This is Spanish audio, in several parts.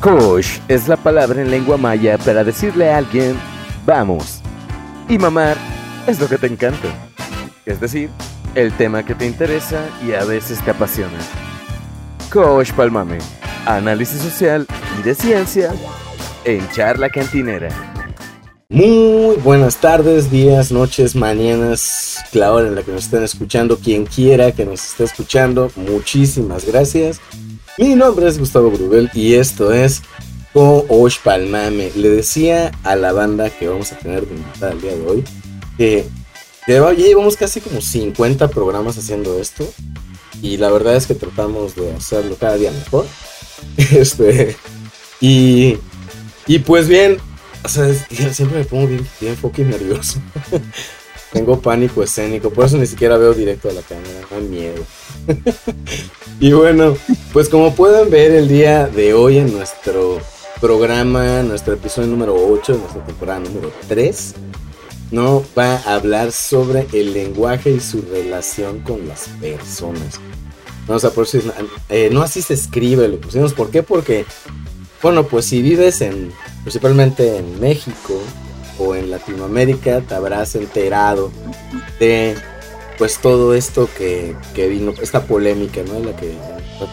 Kosh es la palabra en lengua maya para decirle a alguien, vamos. Y mamar es lo que te encanta. Es decir, el tema que te interesa y a veces te apasiona. Kosh Palmame, análisis social y de ciencia en charla cantinera. Muy buenas tardes, días, noches, mañanas, la hora en la que nos estén escuchando, quien quiera que nos esté escuchando, muchísimas gracias. Mi nombre es Gustavo Grubel y esto es Kosh Palmame. Le decía a la banda que vamos a tener de invitada el día de hoy que ya llevamos casi como 50 programas haciendo esto y la verdad es que tratamos de hacerlo cada día mejor. Este, y, y pues bien, o sea, siempre me pongo bien, bien fucking nervioso. Tengo pánico escénico, por eso ni siquiera veo directo a la cámara, da miedo. y bueno, pues como pueden ver el día de hoy en nuestro programa, nuestro episodio número 8, nuestra temporada número 3, no va a hablar sobre el lenguaje y su relación con las personas. No, o sea, por si, eh, no así se escribe, lo pusimos. ¿Por qué? Porque, bueno, pues si vives en, principalmente en México o en Latinoamérica, te habrás enterado de, pues todo esto que, que vino, esta polémica, ¿no? La que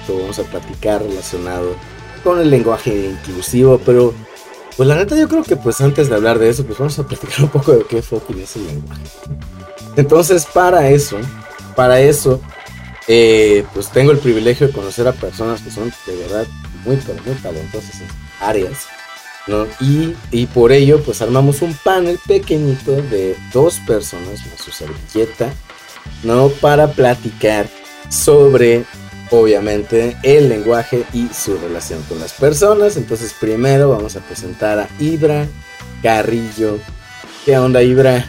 vamos a platicar relacionado con el lenguaje inclusivo, pero pues la neta yo creo que pues antes de hablar de eso, pues vamos a platicar un poco de qué fucking es el lenguaje. Entonces, para eso, para eso, eh, pues tengo el privilegio de conocer a personas que son de verdad muy, muy talentosas en áreas. ¿no? Y, y, por ello, pues armamos un panel pequeñito de dos personas más su servilleta, ¿no? Para platicar sobre obviamente el lenguaje y su relación con las personas. Entonces primero vamos a presentar a Ibra Carrillo. ¿Qué onda Ibra?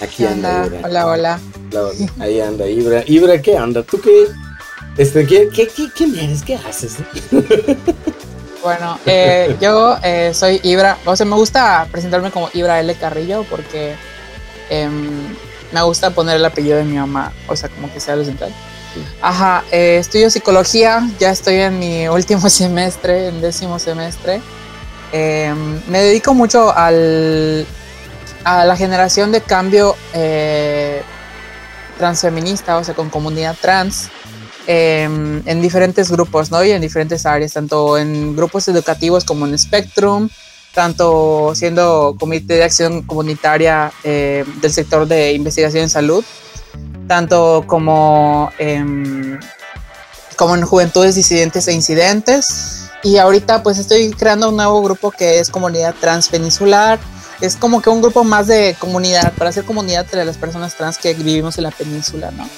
Aquí anda, Ibra. Hola, hola. Ahí anda Ibra. Ibra, ¿qué onda? ¿Tú qué? Este, ¿qué, qué, qué, quién eres? ¿Qué haces? Bueno, eh, yo eh, soy Ibra, o sea, me gusta presentarme como Ibra L. Carrillo porque em, me gusta poner el apellido de mi mamá, o sea, como que sea lo central. Ajá, eh, estudio psicología, ya estoy en mi último semestre, en décimo semestre. Em, me dedico mucho al, a la generación de cambio transfeminista, o sea, con comunidad trans, em, en diferentes grupos, ¿no? Y en diferentes áreas, tanto en grupos educativos como en Spectrum, tanto siendo comité de acción comunitaria eh, del sector de investigación en salud, tanto como, como en Juventudes Disidentes e Incidentes. Y ahorita pues estoy creando un nuevo grupo que es Comunidad Transpeninsular. Es como que un grupo más de comunidad, para hacer comunidad entre las personas trans que vivimos en la península, ¿no?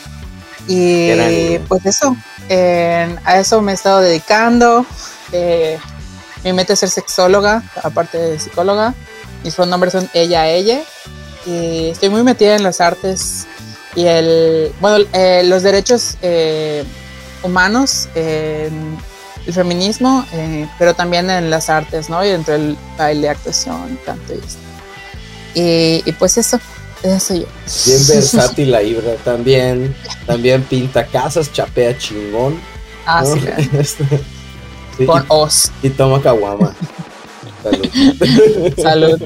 Y pues eso, a eso me he estado dedicando. Eh, mi meta es ser sexóloga, aparte de psicóloga. Mis pronombres son ella, ella. Y estoy muy metida en las artes y el, bueno, eh, los derechos eh, humanos, el feminismo, eh, pero también en las artes, ¿no? Y dentro del baile, actuación, canto y esto. Y, pues eso, eso soy yo. Bien versátil la Ibra, también, también pinta casas, chapea chingón. Ah, sí, este, Con os. Y toma caguama. Salud. Salud.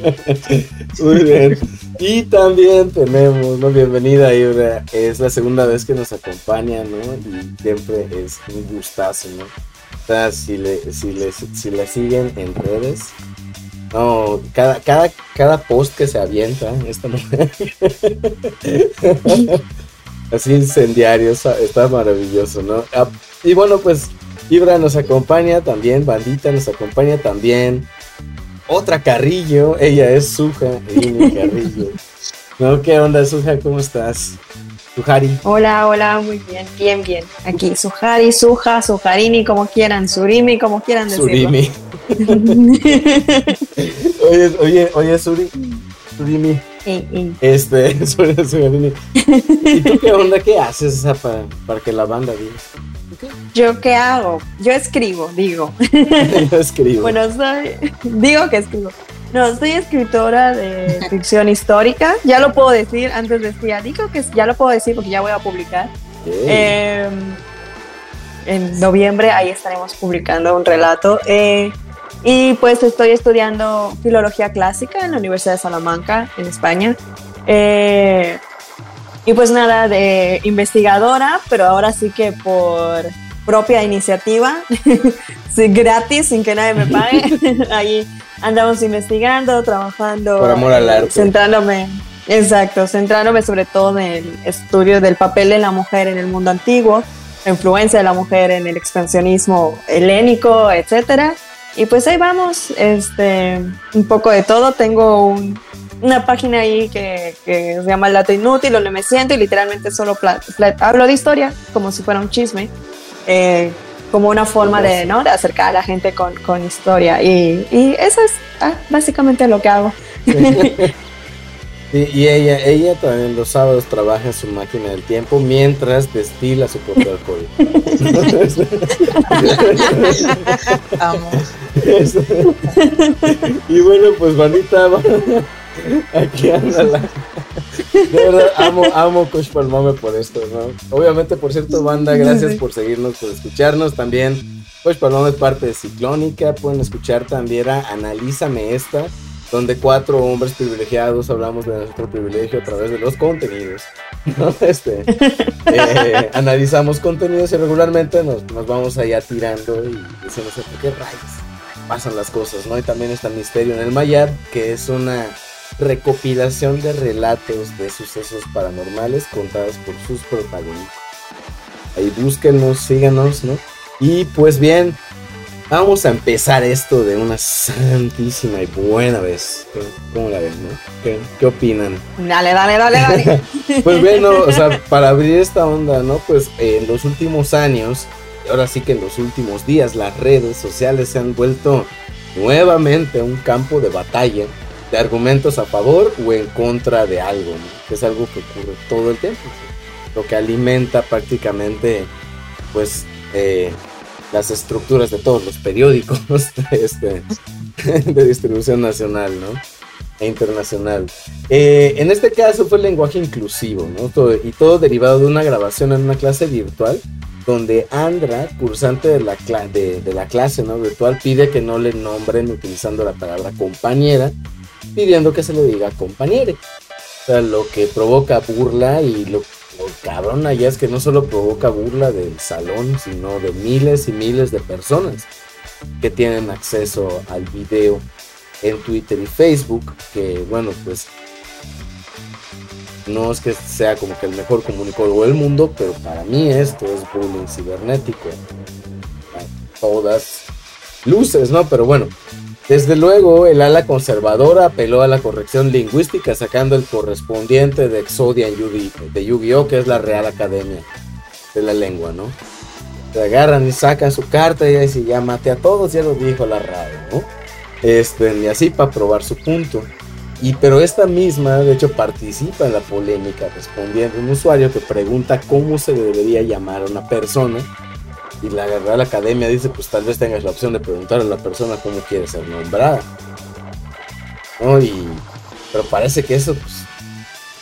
Muy bien. Y también tenemos, ¿no? Bienvenida, Ibra. Es la segunda vez que nos acompaña, ¿no? Y siempre es un gustazo, ¿no? O sea, si le, si le, si la siguen en redes, no, cada, cada, cada post que se avienta, esta mujer. Así incendiario, está maravilloso, ¿no? Ah, y bueno, pues Ibra nos acompaña también, Bandita nos acompaña también otra Carrillo, ella es Suja, Carrillo. ¿No? ¿Qué onda, Suja? ¿Cómo estás? Sujari. Hola, hola, muy bien, bien, bien. Aquí, Sujari, Suja, Sujarini, como quieran, Surimi, como quieran decirlo. Surimi. oye, oye, oye, Suri, Surimi. Este, Surimi. ¿Y tú qué onda? ¿Qué haces para, para que la banda viva? ¿Yo qué hago? Yo escribo, digo. Yo escribo. bueno, soy, digo que escribo. No, soy escritora de ficción histórica. Ya lo puedo decir, antes decía, digo que ya lo puedo decir porque ya voy a publicar. Em, en noviembre ahí estaremos publicando un relato. Eh, y pues estoy estudiando filología clásica en la Universidad de Salamanca, en España. Eh, y pues nada, de investigadora, pero ahora sí que por propia iniciativa, gratis, sin que nadie me pague. Ahí andamos investigando, trabajando. Por amor al arte. Centrándome, exacto, centrándome sobre todo en el estudio del papel de la mujer en el mundo antiguo, la influencia de la mujer en el expansionismo helénico, etcétera. Y pues ahí vamos, este, un poco de todo. Tengo una página ahí que, se llama El Dato Inútil, donde me siento y literalmente solo hablo de historia, como si fuera un chisme, eh, como una forma de, ¿no? de acercar a la gente con, con historia. Y, y, eso es ah, básicamente lo que hago. Y, ella, ella también los sábados trabaja en su máquina del tiempo mientras destila su propio alcohol. y bueno, pues bandita, aquí anda la... De verdad, amo, amo Coach Palmame por esto, ¿no? Obviamente, por cierto, banda, gracias por seguirnos, por escucharnos también. Coach Palmame es parte de Ciclónica, pueden escuchar también a Analízame Esta donde cuatro hombres privilegiados hablamos de nuestro privilegio a través de los contenidos. Este, eh, analizamos contenidos y regularmente nos, vamos allá tirando y decimos, ¿por qué rayos pasan las cosas? ¿no? Y también está Misterio en el Mayar, que es una recopilación de relatos de sucesos paranormales contados por sus protagonistas. Ahí búsquenos, síganos, ¿no? Y pues bien, Vamos a empezar esto de una santísima y buena vez. ¿Cómo la ven, no? ¿Qué, opinan? Dale, dale, dale, dale. pues bueno, o sea, para abrir esta onda, ¿no? Pues en los últimos años, ahora sí que en los últimos días, las redes sociales se han vuelto nuevamente un campo de batalla de argumentos a favor o en contra de algo. Que es algo que ocurre todo el tiempo. Lo que alimenta prácticamente, pues, eh, las estructuras de todos los periódicos este, de distribución nacional, ¿no? E internacional. Eh, en este caso fue el lenguaje inclusivo, ¿no? y todo derivado de una grabación en una clase virtual donde Andra, cursante de la, de la clase ¿no? virtual, pide que no le nombren utilizando la palabra compañera, pidiendo que se le diga compañere. O sea, lo que provoca burla y lo cabrón allá es que no solo provoca burla del salón, sino de miles y miles de personas que tienen acceso al video en Twitter y Facebook, que bueno, pues no es que sea como que el mejor comunicador del mundo, pero para mí esto es bullying cibernético. Todas luces, ¿no? Pero bueno, desde luego, el ala conservadora apeló a la corrección lingüística sacando el correspondiente de Exodia de Yu-Gi-Oh, que es la Real Academia de la Lengua, ¿no? Se agarran y sacan su carta y dicen, ya a todos, ya lo dijo la radio, ¿no? Este, y así para probar su punto. Y pero esta misma, de hecho, participa en la polémica respondiendo a un usuario que pregunta cómo se debería llamar a una persona y la Real Academia dice, pues tal vez tengas la opción de preguntar a la persona cómo quiere ser nombrada. ¿No? Y, pero parece que eso pues,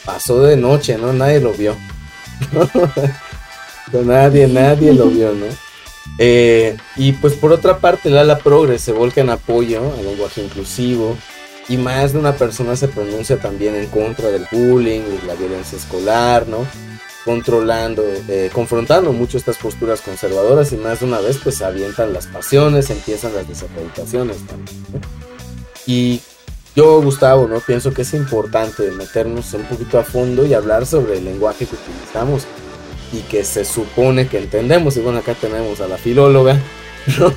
pasó de noche, ¿no? Nadie lo vio. nadie, nadie lo vio, ¿no? Eh, y pues por otra parte, la ala progres se volca en apoyo al lenguaje inclusivo y más de una persona se pronuncia también en contra del bullying y la violencia escolar, ¿no? Controlando, eh, confrontando mucho estas posturas conservadoras y más de una vez pues avientan las pasiones, empiezan las desacreditaciones. Y yo, Gustavo, ¿no? Pienso que es importante meternos un poquito a fondo y hablar sobre el lenguaje que utilizamos y que se supone que entendemos. Y bueno, acá tenemos a la filóloga, ¿no?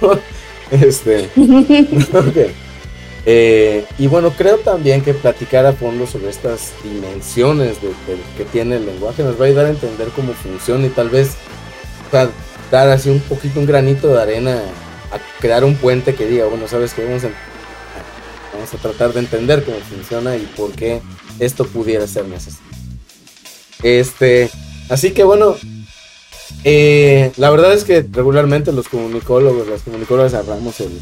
Este, eh, y bueno, creo también que platicar a fondo sobre estas dimensiones que tiene el lenguaje nos va a ayudar a entender cómo funciona y tal vez dar así un poquito un granito de arena a crear un puente que diga, bueno, sabes que vamos a, vamos a tratar de entender cómo funciona y por qué esto pudiera ser necesario. Este, así que bueno, eh, la verdad es que regularmente los comunicólogos, las comunicólogas agarramos el,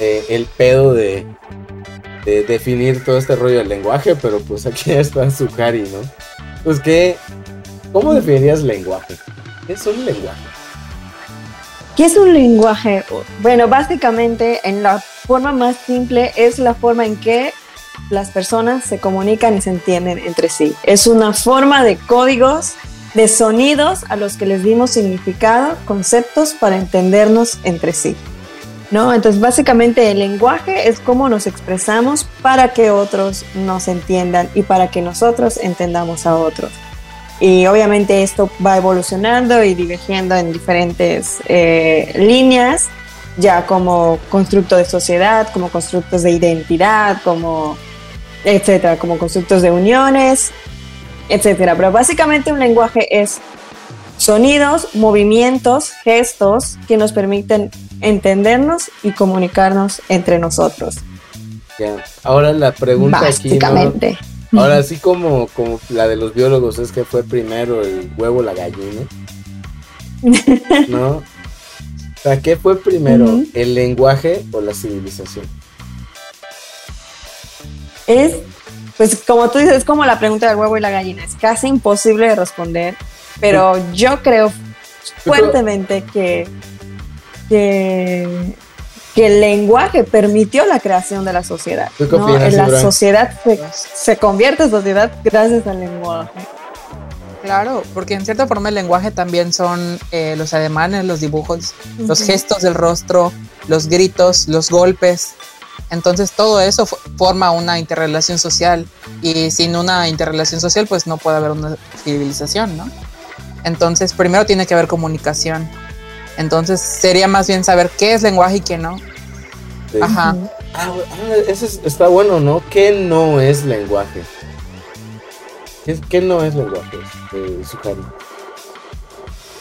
el pedo de, definir todo este rollo del lenguaje, pero pues aquí está Sukari, ¿no? Pues que, ¿cómo definirías lenguaje? ¿Qué es un lenguaje? ¿Qué es un lenguaje? Bueno, básicamente en la forma más simple es la forma en que las personas se comunican y se entienden entre sí. Es una forma de códigos, de sonidos a los que les dimos significado, conceptos para entendernos entre sí. ¿No? Entonces, básicamente el lenguaje es cómo nos expresamos para que otros nos entiendan y para que nosotros entendamos a otros. Y obviamente esto va evolucionando y divergiendo en diferentes eh, líneas, ya como constructo de sociedad, como constructos de identidad, como etcétera, como constructos de uniones, etcétera. Pero básicamente un lenguaje es sonidos, movimientos, gestos que nos permiten entendernos y comunicarnos entre nosotros. Ahora la pregunta básicamente. aquí. Ahora, así como, como la de los biólogos es que fue primero el huevo la gallina. ¿No? O sea, ¿qué fue primero? ¿El lenguaje o la civilización? Es, pues como tú dices, es como la pregunta del huevo y la gallina. Es casi imposible de responder, pero yo creo fuertemente que, que, el lenguaje permitió la creación de la sociedad. ¿no? la sociedad se, convierte en sociedad gracias al lenguaje. Claro, porque en cierta forma el lenguaje también son eh, los ademanes, los dibujos, los gestos del rostro, los gritos, los golpes. Entonces todo eso forma una interrelación social y sin una interrelación social pues no puede haber una civilización, ¿no? Entonces primero tiene que haber comunicación. Entonces sería más bien saber qué es lenguaje y qué no. Ajá. Ah, ah, eso está bueno, ¿no? ¿Qué no es lenguaje? ¿Qué, no es lenguaje, eh,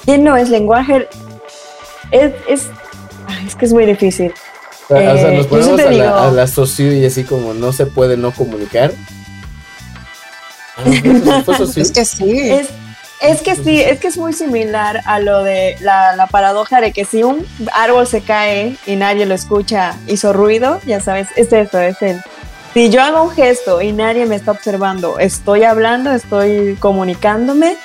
¿Qué no es lenguaje? Es, es, es que es muy difícil. O sea, nos eh, ponemos a la, a la, socio y así como no se puede no comunicar. Ah, es que sí. Es, que sí, es que es muy similar a lo de la, la, paradoja de que si un árbol se cae y nadie lo escucha, hizo ruido, ya sabes, es eso, es el. Si yo hago un gesto y nadie me está observando, estoy hablando, estoy comunicándome,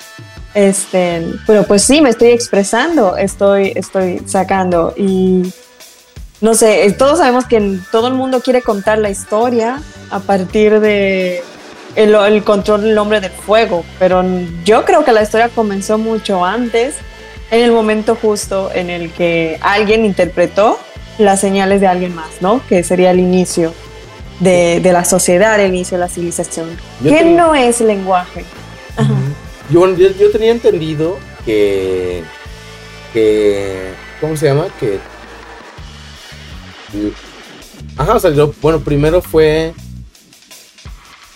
este, pero pues sí, me estoy expresando, estoy, estoy sacando y no sé, todos sabemos que todo el mundo quiere contar la historia a partir de el, control del hombre del fuego, pero yo creo que la historia comenzó mucho antes, en el momento justo en el que alguien interpretó las señales de alguien más, ¿no? Que sería el inicio de, la sociedad, el inicio de la civilización. ¿Qué no es lenguaje? Yo, yo, tenía entendido que, que, ¿cómo se llama? Que Ajá, o sea, yo, bueno, primero fue.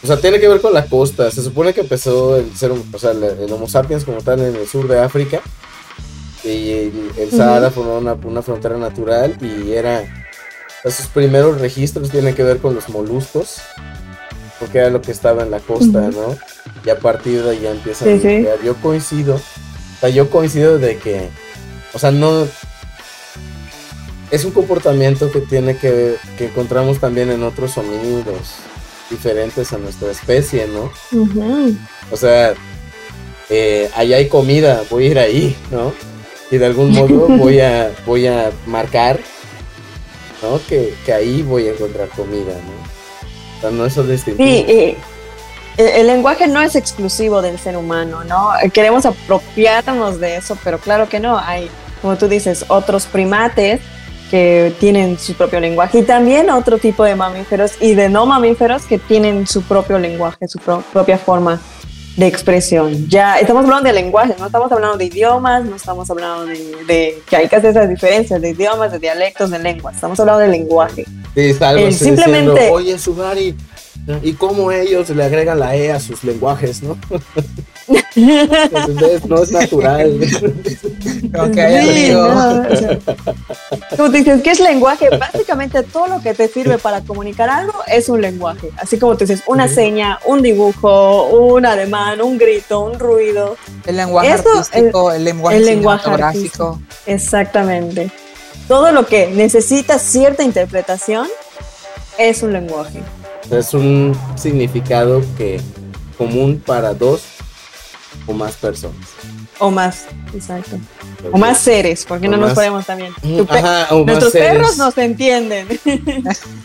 O sea, tiene que ver con la costa. Se supone que empezó el ser, o sea, el Homo sapiens como tal en el sur de África. Y el, Sahara formó una, una, frontera natural y era. Esos primeros registros tienen que ver con los moluscos. Porque era lo que estaba en la costa, ¿no? Y a partir de ahí ya empiezan a Yo coincido. O sea, yo coincido de que. O sea, no es un comportamiento que tiene que, que encontramos también en otros homínidos diferentes a nuestra especie, ¿no? O sea, eh, allá hay comida, voy a ir ahí, ¿no? Y de algún modo voy a, voy a marcar, ¿no? Que, ahí voy a encontrar comida, ¿no? O sea, no es distintivo. Sí, el lenguaje no es exclusivo del ser humano, ¿no? Queremos apropiarnos de eso, pero claro que no. Hay, como tú dices, otros primates que tienen su propio lenguaje y también otro tipo de mamíferos y de no mamíferos que tienen su propio lenguaje, su propia forma de expresión. Ya estamos hablando de lenguaje, no estamos hablando de idiomas, no estamos hablando de, que hay que hacer esas diferencias de idiomas, de dialectos, de lenguas, estamos hablando de lenguaje. Sí, algo simplemente, oye, Sugari, y cómo ellos le agregan la E a sus lenguajes, ¿no? no es natural. Como tú dices, ¿qué es lenguaje? Básicamente todo lo que te sirve para comunicar algo es un lenguaje. Así como tú dices, una seña, un dibujo, un ademán, un grito, un ruido. El lenguaje artístico, el, lenguaje cinematográfico. Exactamente. Todo lo que necesita cierta interpretación es un lenguaje. Es un significado que común para dos o más personas. O más, exacto. O más seres, porque O no nos ponemos también. Mm, Tu pe- Ajá, o más Nuestros seres. perros nos entienden. Sí,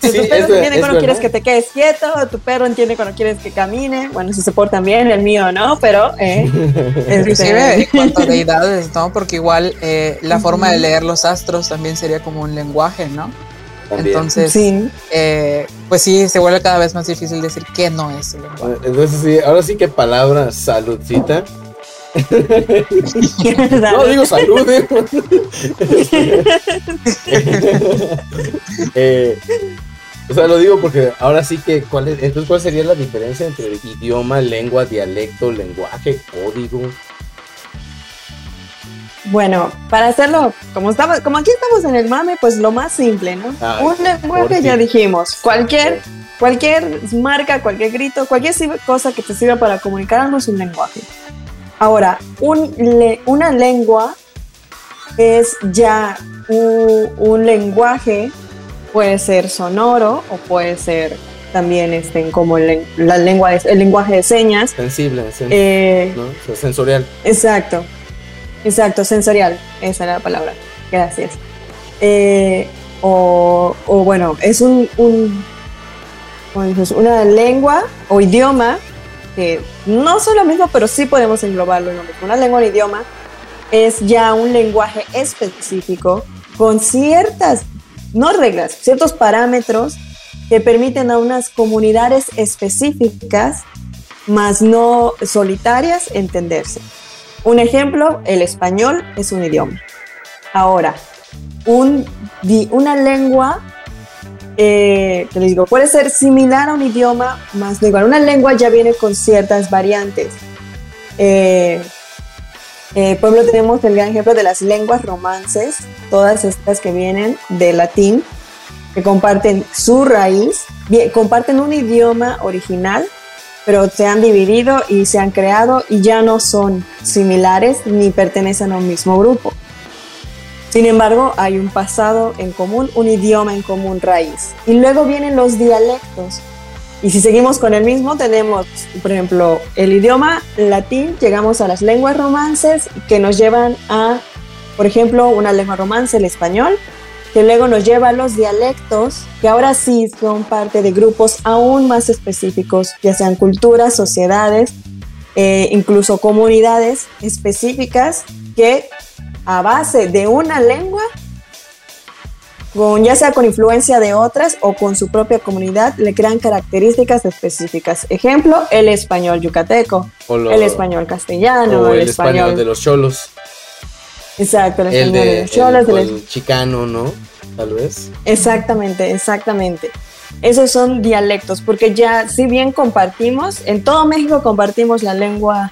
Nuestros perros entienden cuando quieres que te quedes quieto, tu perro entiende cuando quieres que camine. Bueno, si se portan bien, el mío no, pero eh, Inclusive en este, cuanto a deidades, ¿no? Porque igual eh, la forma de leer los astros también sería como un lenguaje, ¿no? También. Entonces, sí. eh, pues sí, se vuelve cada vez más difícil decir qué no es el lenguaje. Entonces sí, ahora sí que palabra saludcita. No digo salud. eh. Eh, o sea, lo digo porque ahora sí que cuál es, entonces cuál sería la diferencia entre idioma, lengua, dialecto, lenguaje, código. Bueno, para hacerlo, como estamos, como aquí estamos en el mame, pues lo más simple, ¿no? Ay, un lenguaje ya dijimos, cualquier, cualquier marca, cualquier grito, cualquier cosa que te sirva para comunicar algo es un lenguaje. Ahora, un le- una lengua es ya un, un lenguaje, puede ser sonoro o puede ser también este, como len- la lengua de- el lenguaje de señas. Sensible, sen- Eh, ¿no? O sea, sensorial. Exacto, exacto, sensorial, esa era la palabra, gracias. Eh, o, bueno, es un, un- una lengua o idioma que no son lo mismo, pero sí podemos englobarlo en lo mismo. Una lengua o idioma es ya un lenguaje específico con ciertas, no reglas, ciertos parámetros que permiten a unas comunidades específicas, más no solitarias, entenderse. Un ejemplo, el español es un idioma. Ahora, una lengua, eh, que digo, puede ser similar a un idioma, más no igual. Una lengua ya viene con ciertas variantes. Eh, eh, por ejemplo, tenemos el gran ejemplo de las lenguas romances, todas estas que vienen del latín, que comparten su raíz, comparten un idioma original, pero se han dividido y se han creado y ya no son similares ni pertenecen a un mismo grupo. Sin embargo, hay un pasado en común, un idioma en común raíz. Y luego vienen los dialectos. Y si seguimos con el mismo, tenemos, por ejemplo, el idioma latín, llegamos a las lenguas romances que nos llevan a, por ejemplo, una lengua romance, el español, que luego nos lleva a los dialectos, que ahora sí son parte de grupos aún más específicos, ya sean culturas, sociedades, eh, incluso comunidades específicas que a base de una lengua, con, ya sea con influencia de otras o con su propia comunidad, le crean características específicas. Ejemplo, el español yucateco, el español castellano, o el, el español de los cholos. Exacto, el El español el, del el chicano, ¿no? Tal vez. Exactamente, exactamente. Esos son dialectos, porque ya si bien compartimos, en todo México compartimos la lengua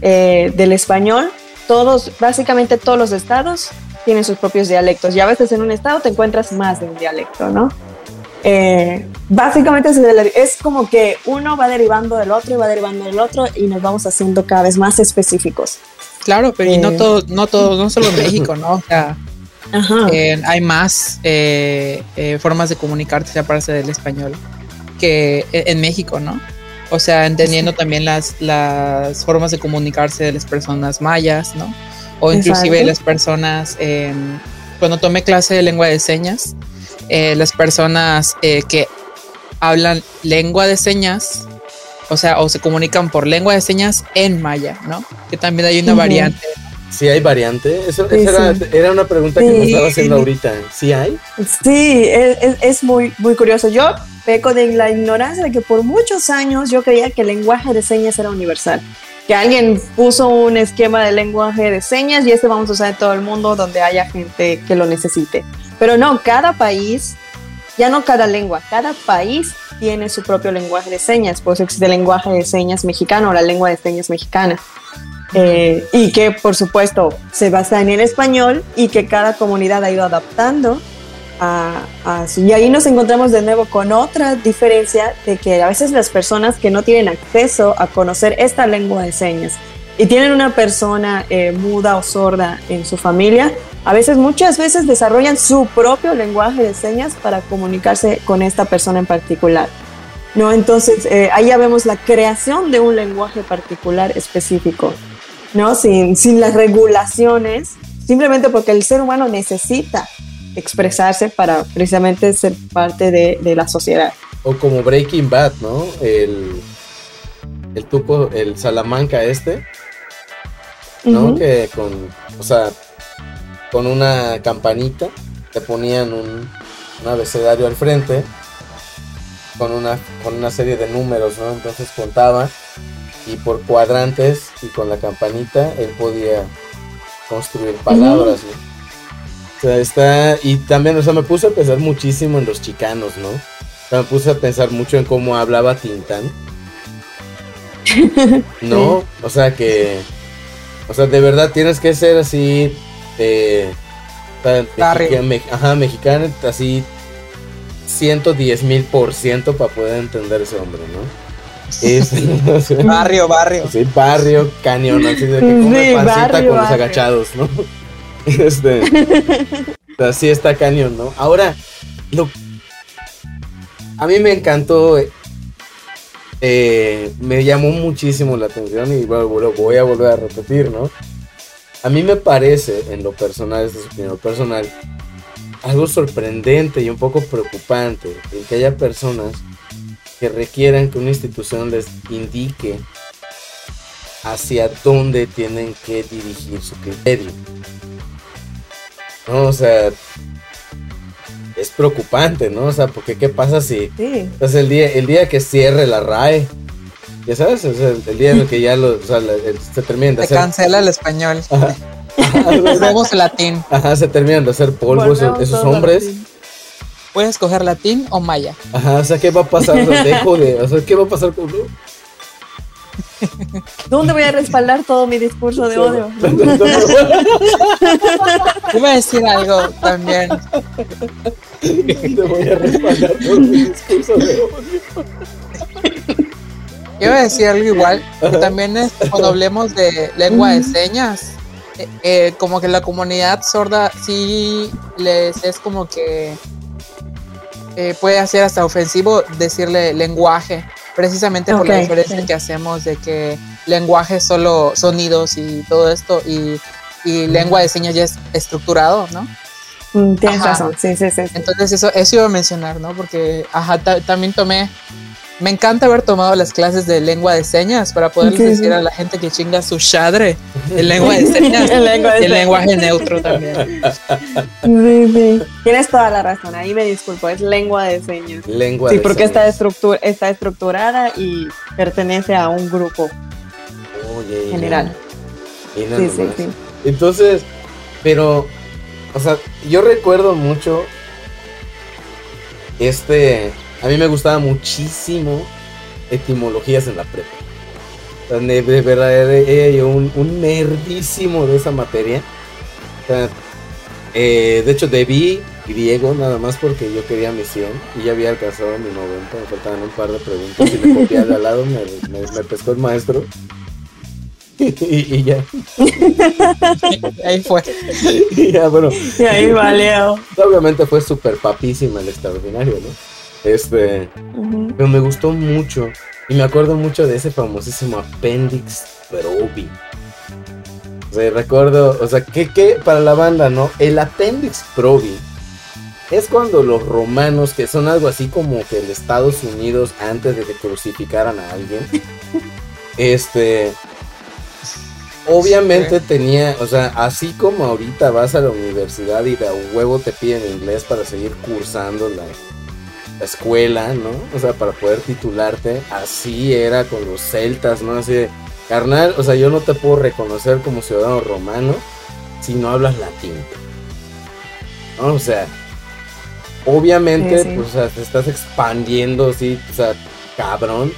eh, del español, todos, básicamente todos los estados tienen sus propios dialectos y a veces en un estado te encuentras más de un dialecto, ¿no? Eh, básicamente es como que uno va derivando del otro y va derivando del otro y nos vamos haciendo cada vez más específicos. Claro, pero y no Eh. todo, no todo, no solo en México, ¿no? O sea, Ajá. eh, hay más eh, eh, formas de comunicarse aparte del español que e- en México, ¿no? O sea, entendiendo también las, las formas de comunicarse de las personas mayas, ¿no? O inclusive Exacto. las personas, cuando tomé clase de lengua de señas, las personas que hablan lengua de señas, o sea, o se comunican por lengua de señas en maya, ¿no? Que también hay una variante. Sí hay variante. Eso, Sí, esa era, sí. era una pregunta que me estaba haciendo ahorita. ¿Sí hay? Sí, es, es- es muy, muy curioso. Yo peco de la ignorancia de que por muchos años yo creía que el lenguaje de señas era universal. Que alguien puso un esquema de lenguaje de señas y este vamos a usar en todo el mundo donde haya gente que lo necesite. Pero no, cada país, ya no cada lengua, cada país tiene su propio lenguaje de señas. Por eso existe el lenguaje de señas mexicano o la lengua de señas mexicana. Eh, y que por supuesto se basa en el español y que cada comunidad ha ido adaptando a, a y ahí nos encontramos de nuevo con otra diferencia de que a veces las personas que no tienen acceso a conocer esta lengua de señas y tienen una persona eh, muda o sorda en su familia, a veces muchas veces desarrollan su propio lenguaje de señas para comunicarse con esta persona en particular. ¿no? Entonces, eh, ahí ya vemos la creación de un lenguaje particular específico, ¿no? Sin, sin las regulaciones simplemente porque el ser humano necesita expresarse para precisamente ser parte de, la sociedad. O como Breaking Bad, ¿no? El, el tupo, el Salamanca este, ¿no? Que con, o sea, con una campanita te ponían un, un abecedario al frente con una, con una serie de números, ¿no? Entonces contaba y por cuadrantes y con la campanita él podía construir palabras, ¿no? O sea, está, y también, o sea, me puse a pensar muchísimo en los chicanos, ¿no? O sea, me puse a pensar mucho en cómo hablaba Tintán. No, o sea que, o sea, de verdad tienes que ser así, eh, mexica- me- ajá, mexicano, así 110 mil por ciento para poder entender ese hombre, ¿no? Es, o sea, Barrio, barrio. Sí, barrio, cañón, así de que come Sí, pancita barrio, con los barrio. agachados, ¿no? Este, así está cañón, ¿no? Ahora, lo, a mí me encantó, eh, me llamó muchísimo la atención y lo voy a volver a repetir, ¿no? A mí me parece, en lo personal, esta es opinión personal, algo sorprendente y un poco preocupante el que haya personas que requieran que una institución les indique hacia dónde tienen que dirigir su criterio. No, o sea, es preocupante, ¿no? O sea, porque qué pasa si Sí. pues el día el día que cierre la RAE, ya sabes, o sea, el día en el que ya lo, o sea, la- el- se terminen de Se hacer cancela el español. Ajá. El latín. Ajá, se terminan de hacer polvo esos, Volvemos esos todos hombres. Puedes escoger latín o maya. Ajá, o sea, ¿qué va a pasar? O sea, dejo de, o sea, ¿qué va a pasar con ¿Dónde voy a respaldar todo mi discurso de odio? Iba a decir algo también. Te voy a respaldar por mi discurso de odio. Iba a decir algo igual. que también es cuando hablemos de lengua de señas. eh, eh, como que la comunidad sorda sí les es como que eh, puede hacer hasta ofensivo decirle lenguaje. Precisamente por la diferencia sí. que hacemos de que lenguaje es solo sonidos y todo esto. Y, y lengua de señas ya es estructurado, ¿no? Mm, Tienes Ajá. razón, sí, sí, sí. sí. Entonces eso, eso iba a mencionar, ¿no? Porque ajá, ta- también tomé, me encanta haber tomado las clases de lengua de señas para sí. decir a la gente que chinga su chadre en lengua de señas En lengua de y el lenguaje neutro también. Sí, sí. Tienes toda la razón, ahí me disculpo, es lengua de señas. Lengua Sí, de porque está, señas. estructura, está estructurada y pertenece a un grupo general. no- y no Sí, sí, sí. Entonces, pero, o sea, yo recuerdo mucho este, a mí me gustaba muchísimo etimologías en la prepa. O sea, de, de verdad era, yo un, un nerdísimo de esa materia. O sea, eh, de hecho, debí griego nada más porque yo quería mi 100 y ya había alcanzado mi 90. Me faltaban un par de preguntas y le copié al lado, me, me, me pescó el maestro. y, y ya, Ahí fue. y ya, bueno, Y ahí valió. obviamente fue súper papísima el extraordinario, ¿no? Este, pero me gustó mucho y me acuerdo mucho de ese famosísimo Appendix Probi. O sea, recuerdo, o sea, que, que para la banda, ¿no? El Appendix Probi es cuando los romanos, que son algo así como que el Estados Unidos antes de que crucificaran a alguien, este, obviamente tenía, o sea, así como ahorita vas a la universidad y de a huevo te piden inglés para seguir cursando la, la escuela, ¿no? O sea, para poder titularte, así era con los celtas, ¿no? Así de, carnal, o sea, yo no te puedo reconocer como ciudadano romano si no hablas latín. ¿No? O sea, obviamente, Sí, sí. pues, o sea, te estás expandiendo, sí, o sea, cabrón,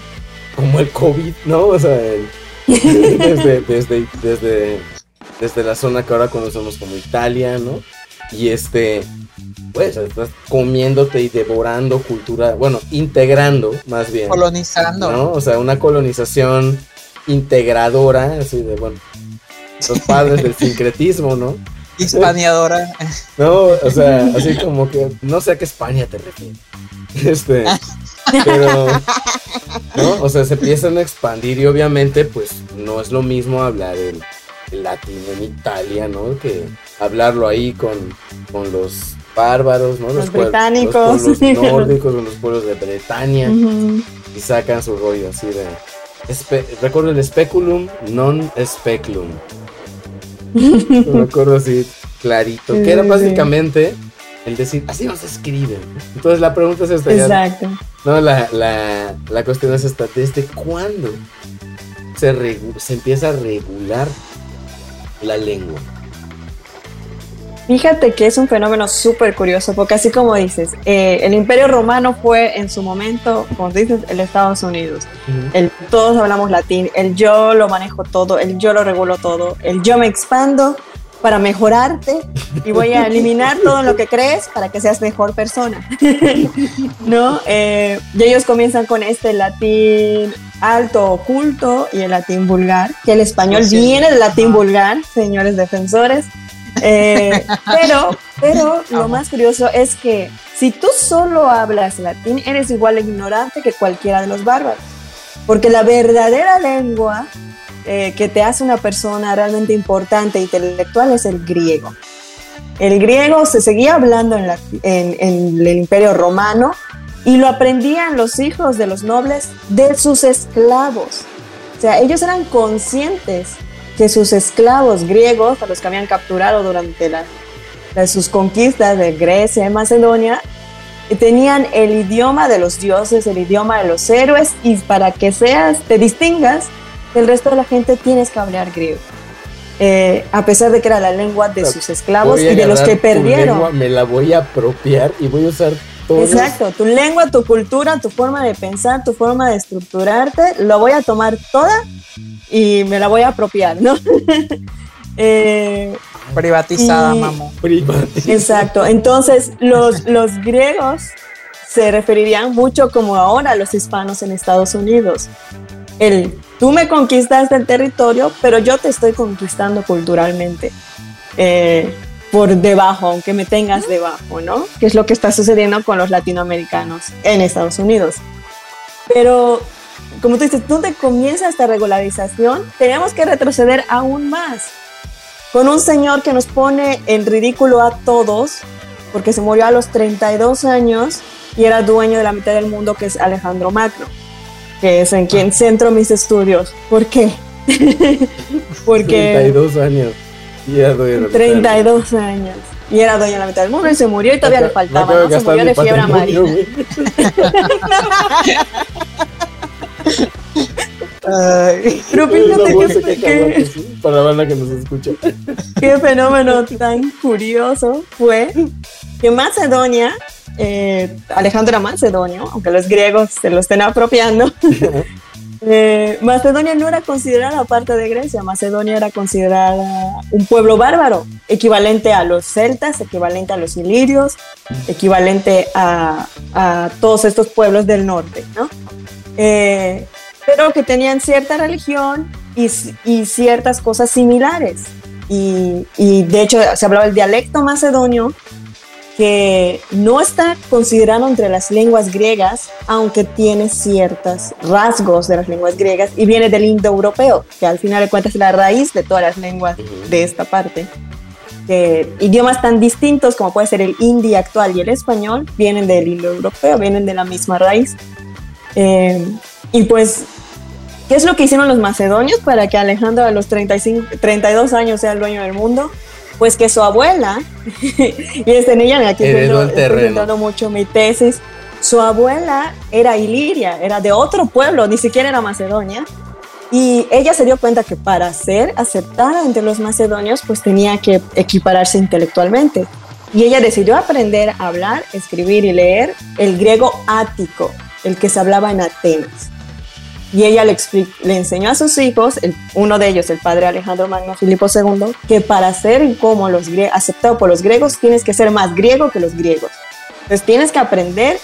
como el COVID, ¿no? O sea, el- desde, desde, desde, desde la zona que ahora conocemos como Italia, ¿no? Y este, pues estás comiéndote y devorando cultura, bueno, integrando más bien, Colonizando. ¿no? O sea, una colonización integradora, así de, bueno, los padres del sincretismo, ¿no? Hispaneadora. No, o sea, así como que no sé a qué España te refieres. Este, pero, ¿no? O sea, se empiezan a expandir y obviamente, pues, no es lo mismo hablar el, el latín en Italia, ¿no? Que hablarlo ahí con, con los bárbaros, ¿no? Los pueblos- británicos. Los pueblos nórdicos, los pueblos de Bretaña. Y sacan su rollo así de... recuerdo el speculum non speculum. Me acuerdo así clarito. Que era Sí, sí. básicamente el decir, así no se escribe. Entonces la pregunta es esta. ya- Exacto. no, la, la, la cuestión es esta. ¿Desde cuándo se, se empieza a regular la lengua? Fíjate que es un fenómeno súper curioso, porque así como dices, eh, el Imperio Romano fue en su momento, como dices, el Estados Unidos. El todos hablamos latín, el yo lo manejo todo, el yo lo regulo todo, el yo me expando para mejorarte y voy a eliminar todo lo que crees para que seas mejor persona. ¿No? Eh, y ellos comienzan con este latín alto oculto y el latín vulgar, que el español Sí. viene del latín vulgar, señores defensores. Eh, pero, pero lo más curioso es que si tú solo hablas latín, eres igual de ignorante que cualquiera de los bárbaros. Porque la verdadera lengua eh, que te hace una persona realmente importante e intelectual es el griego. El griego se seguía hablando en, la- en- en el imperio romano y lo aprendían los hijos de los nobles de sus esclavos. O sea, ellos eran conscientes que sus esclavos griegos, a los que habían capturado durante la- la- sus conquistas de Grecia y Macedonia, tenían el idioma de los dioses, el idioma de los héroes, y para que seas, te distingas del resto de la gente, tienes que hablar griego. Eh, a pesar de que era la lengua de sus esclavos y de los que lengua, perdieron. me la voy a apropiar y voy a usar todo. Exacto, tu lengua, tu cultura, tu forma de pensar, tu forma de estructurarte, lo voy a tomar toda y me la voy a apropiar, ¿no? Eh, Privatizada, Y- mamo. Exacto. Entonces, los, los griegos se referirían mucho como ahora los hispanos en Estados Unidos. El, tú me conquistaste el territorio, pero yo te estoy conquistando culturalmente. eh, por debajo, aunque me tengas debajo, ¿no? Que es lo que está sucediendo con los latinoamericanos en Estados Unidos. Pero, como tú dices, ¿dónde comienza esta regularización? Tenemos que retroceder aún más con un señor que nos pone en ridículo a todos, porque se murió a los 32 años y era dueño de la mitad del mundo, que es Alejandro Magno, que es en quien centro mis estudios. ¿Por qué? porque 32 años. Y ya doy la mitad. 32 años y era dueño de la mitad del mundo y se murió y todavía le faltaba, ¿no? Se murió de fiebre amarilla. güey. Pero fíjate que, de que- ¿sí? Para la banda que nos escucha. qué fenómeno tan curioso fue que Macedonia, eh, Alejandro era macedonio, aunque los griegos se lo estén apropiando, eh, Macedonia no era considerada parte de Grecia, Macedonia era considerada un pueblo bárbaro, equivalente a los celtas, equivalente a los ilirios, equivalente a, todos estos pueblos del norte, ¿no? Eh, pero que tenían cierta religión y, ciertas cosas similares. Y de hecho se hablaba el dialecto macedonio, que no está considerado entre las lenguas griegas, aunque tiene ciertos rasgos de las lenguas griegas y viene del indoeuropeo, que al final de cuentas es la raíz de todas las lenguas de esta parte. Que idiomas tan distintos como puede ser el hindi actual y el español vienen del indoeuropeo, vienen de la misma raíz. Eh, y pues, ¿qué es lo que hicieron los macedonios para que Alejandro a los 35, 32 años sea el dueño del mundo? Pues que su abuela, y es en ella, aquí centrando mucho mi tesis, su abuela era iliria, era de otro pueblo, ni siquiera era Macedonia, y ella se dio cuenta que para ser aceptada entre los macedonios, pues tenía que equipararse intelectualmente. Y ella decidió aprender a hablar, escribir y leer el griego ático, el que se hablaba en Atenas. Y ella le, le enseñó a sus hijos, el- uno de ellos, el padre Alejandro Magno Filipo II, que para ser como los aceptado por los griegos tienes que ser más griego que los griegos. Entonces tienes que aprender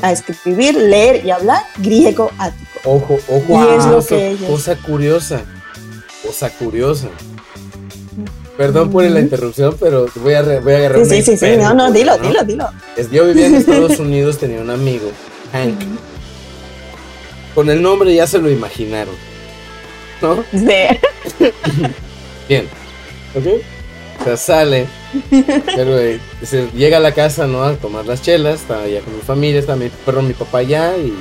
a escribir, leer y hablar griego ático. Ojo, ojo. Y es lo cosa, que ellos- cosa curiosa. Cosa curiosa. Perdón por la interrupción, pero voy a, voy a agarrar Sí, sí, sí, sí, no, no, dilo, dilo, dilo. Es- Yo vivía en Estados Unidos, tenía un amigo, Hank. Con el nombre ya se lo imaginaron. ¿No? De- Bien. ¿Ok? O sea, sale, pero eh, se llega a la casa, ¿no? A tomar las chelas, está allá con mi familia, está mi perro, mi papá allá y,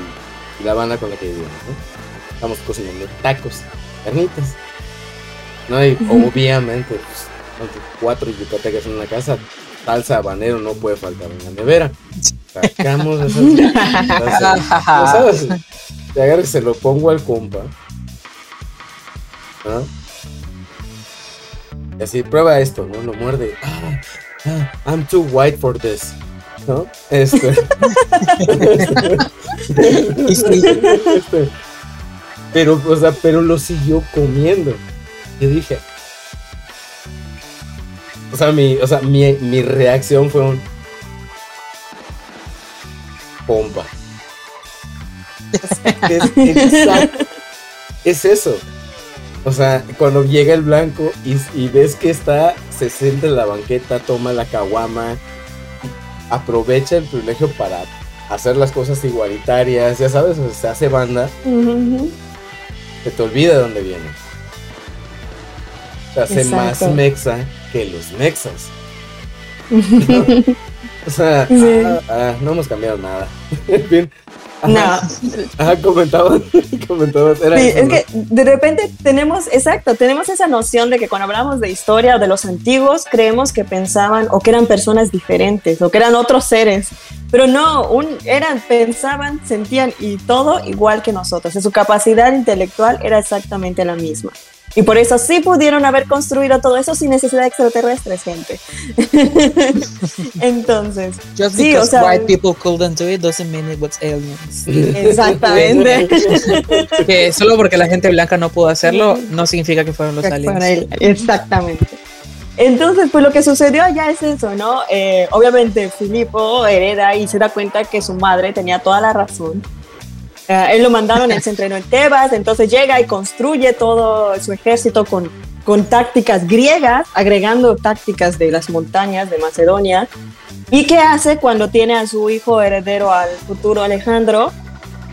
y la banda con la que vivimos, ¿no? Estamos cocinando tacos, carnitas. No, y obviamente, pues, cuatro yucatecas en una casa, salsa habanero no puede faltar en la nevera. Sacamos esas. ¿no sabes? Te agarro y se lo pongo al compa. Y así, prueba esto, ¿no? Lo muerde. Ah, ah, I'm too white for this. ¿No? Este. Este. Pero, o sea, pero lo siguió comiendo. Yo dije. O sea, mi, o sea, mi, mi reacción fue un. Pompa. Es, eso. O sea, cuando llega el blanco y, y ves que está, se siente en la banqueta, toma la caguama, aprovecha el privilegio para hacer las cosas igualitarias, ya sabes, o sea, se hace banda, se te olvida de dónde viene. Se hace más mexa que los mexas. O sea, Sí. ah, ah, no hemos cambiado nada. En fin. No, Ajá, ajá, comentabas, comentabas, era Sí, eso, es ¿no? que de repente tenemos, exacto, tenemos esa noción de que cuando hablamos de historia o de los antiguos, creemos que pensaban o que eran personas diferentes o que eran otros seres. Pero no, un, eran, pensaban, sentían y todo igual que nosotros. Y su capacidad intelectual era exactamente la misma. Y por eso sí pudieron haber construido todo eso sin necesidad de extraterrestres, gente. Entonces, Just Sí, because o sea- white people couldn't do it doesn't mean it was aliens. exactamente. que solo porque la gente blanca no pudo hacerlo, no significa que fueron los aliens. Exactamente. Entonces, pues lo que sucedió allá es eso, ¿no? Eh, obviamente, Filipo hereda y se da cuenta que su madre tenía toda la razón. Eh, él lo mandaron, él se entrenó en Tebas, entonces llega y construye todo su ejército con, con tácticas griegas, agregando tácticas de las montañas de Macedonia. ¿Y qué hace cuando tiene a su hijo heredero al futuro Alejandro?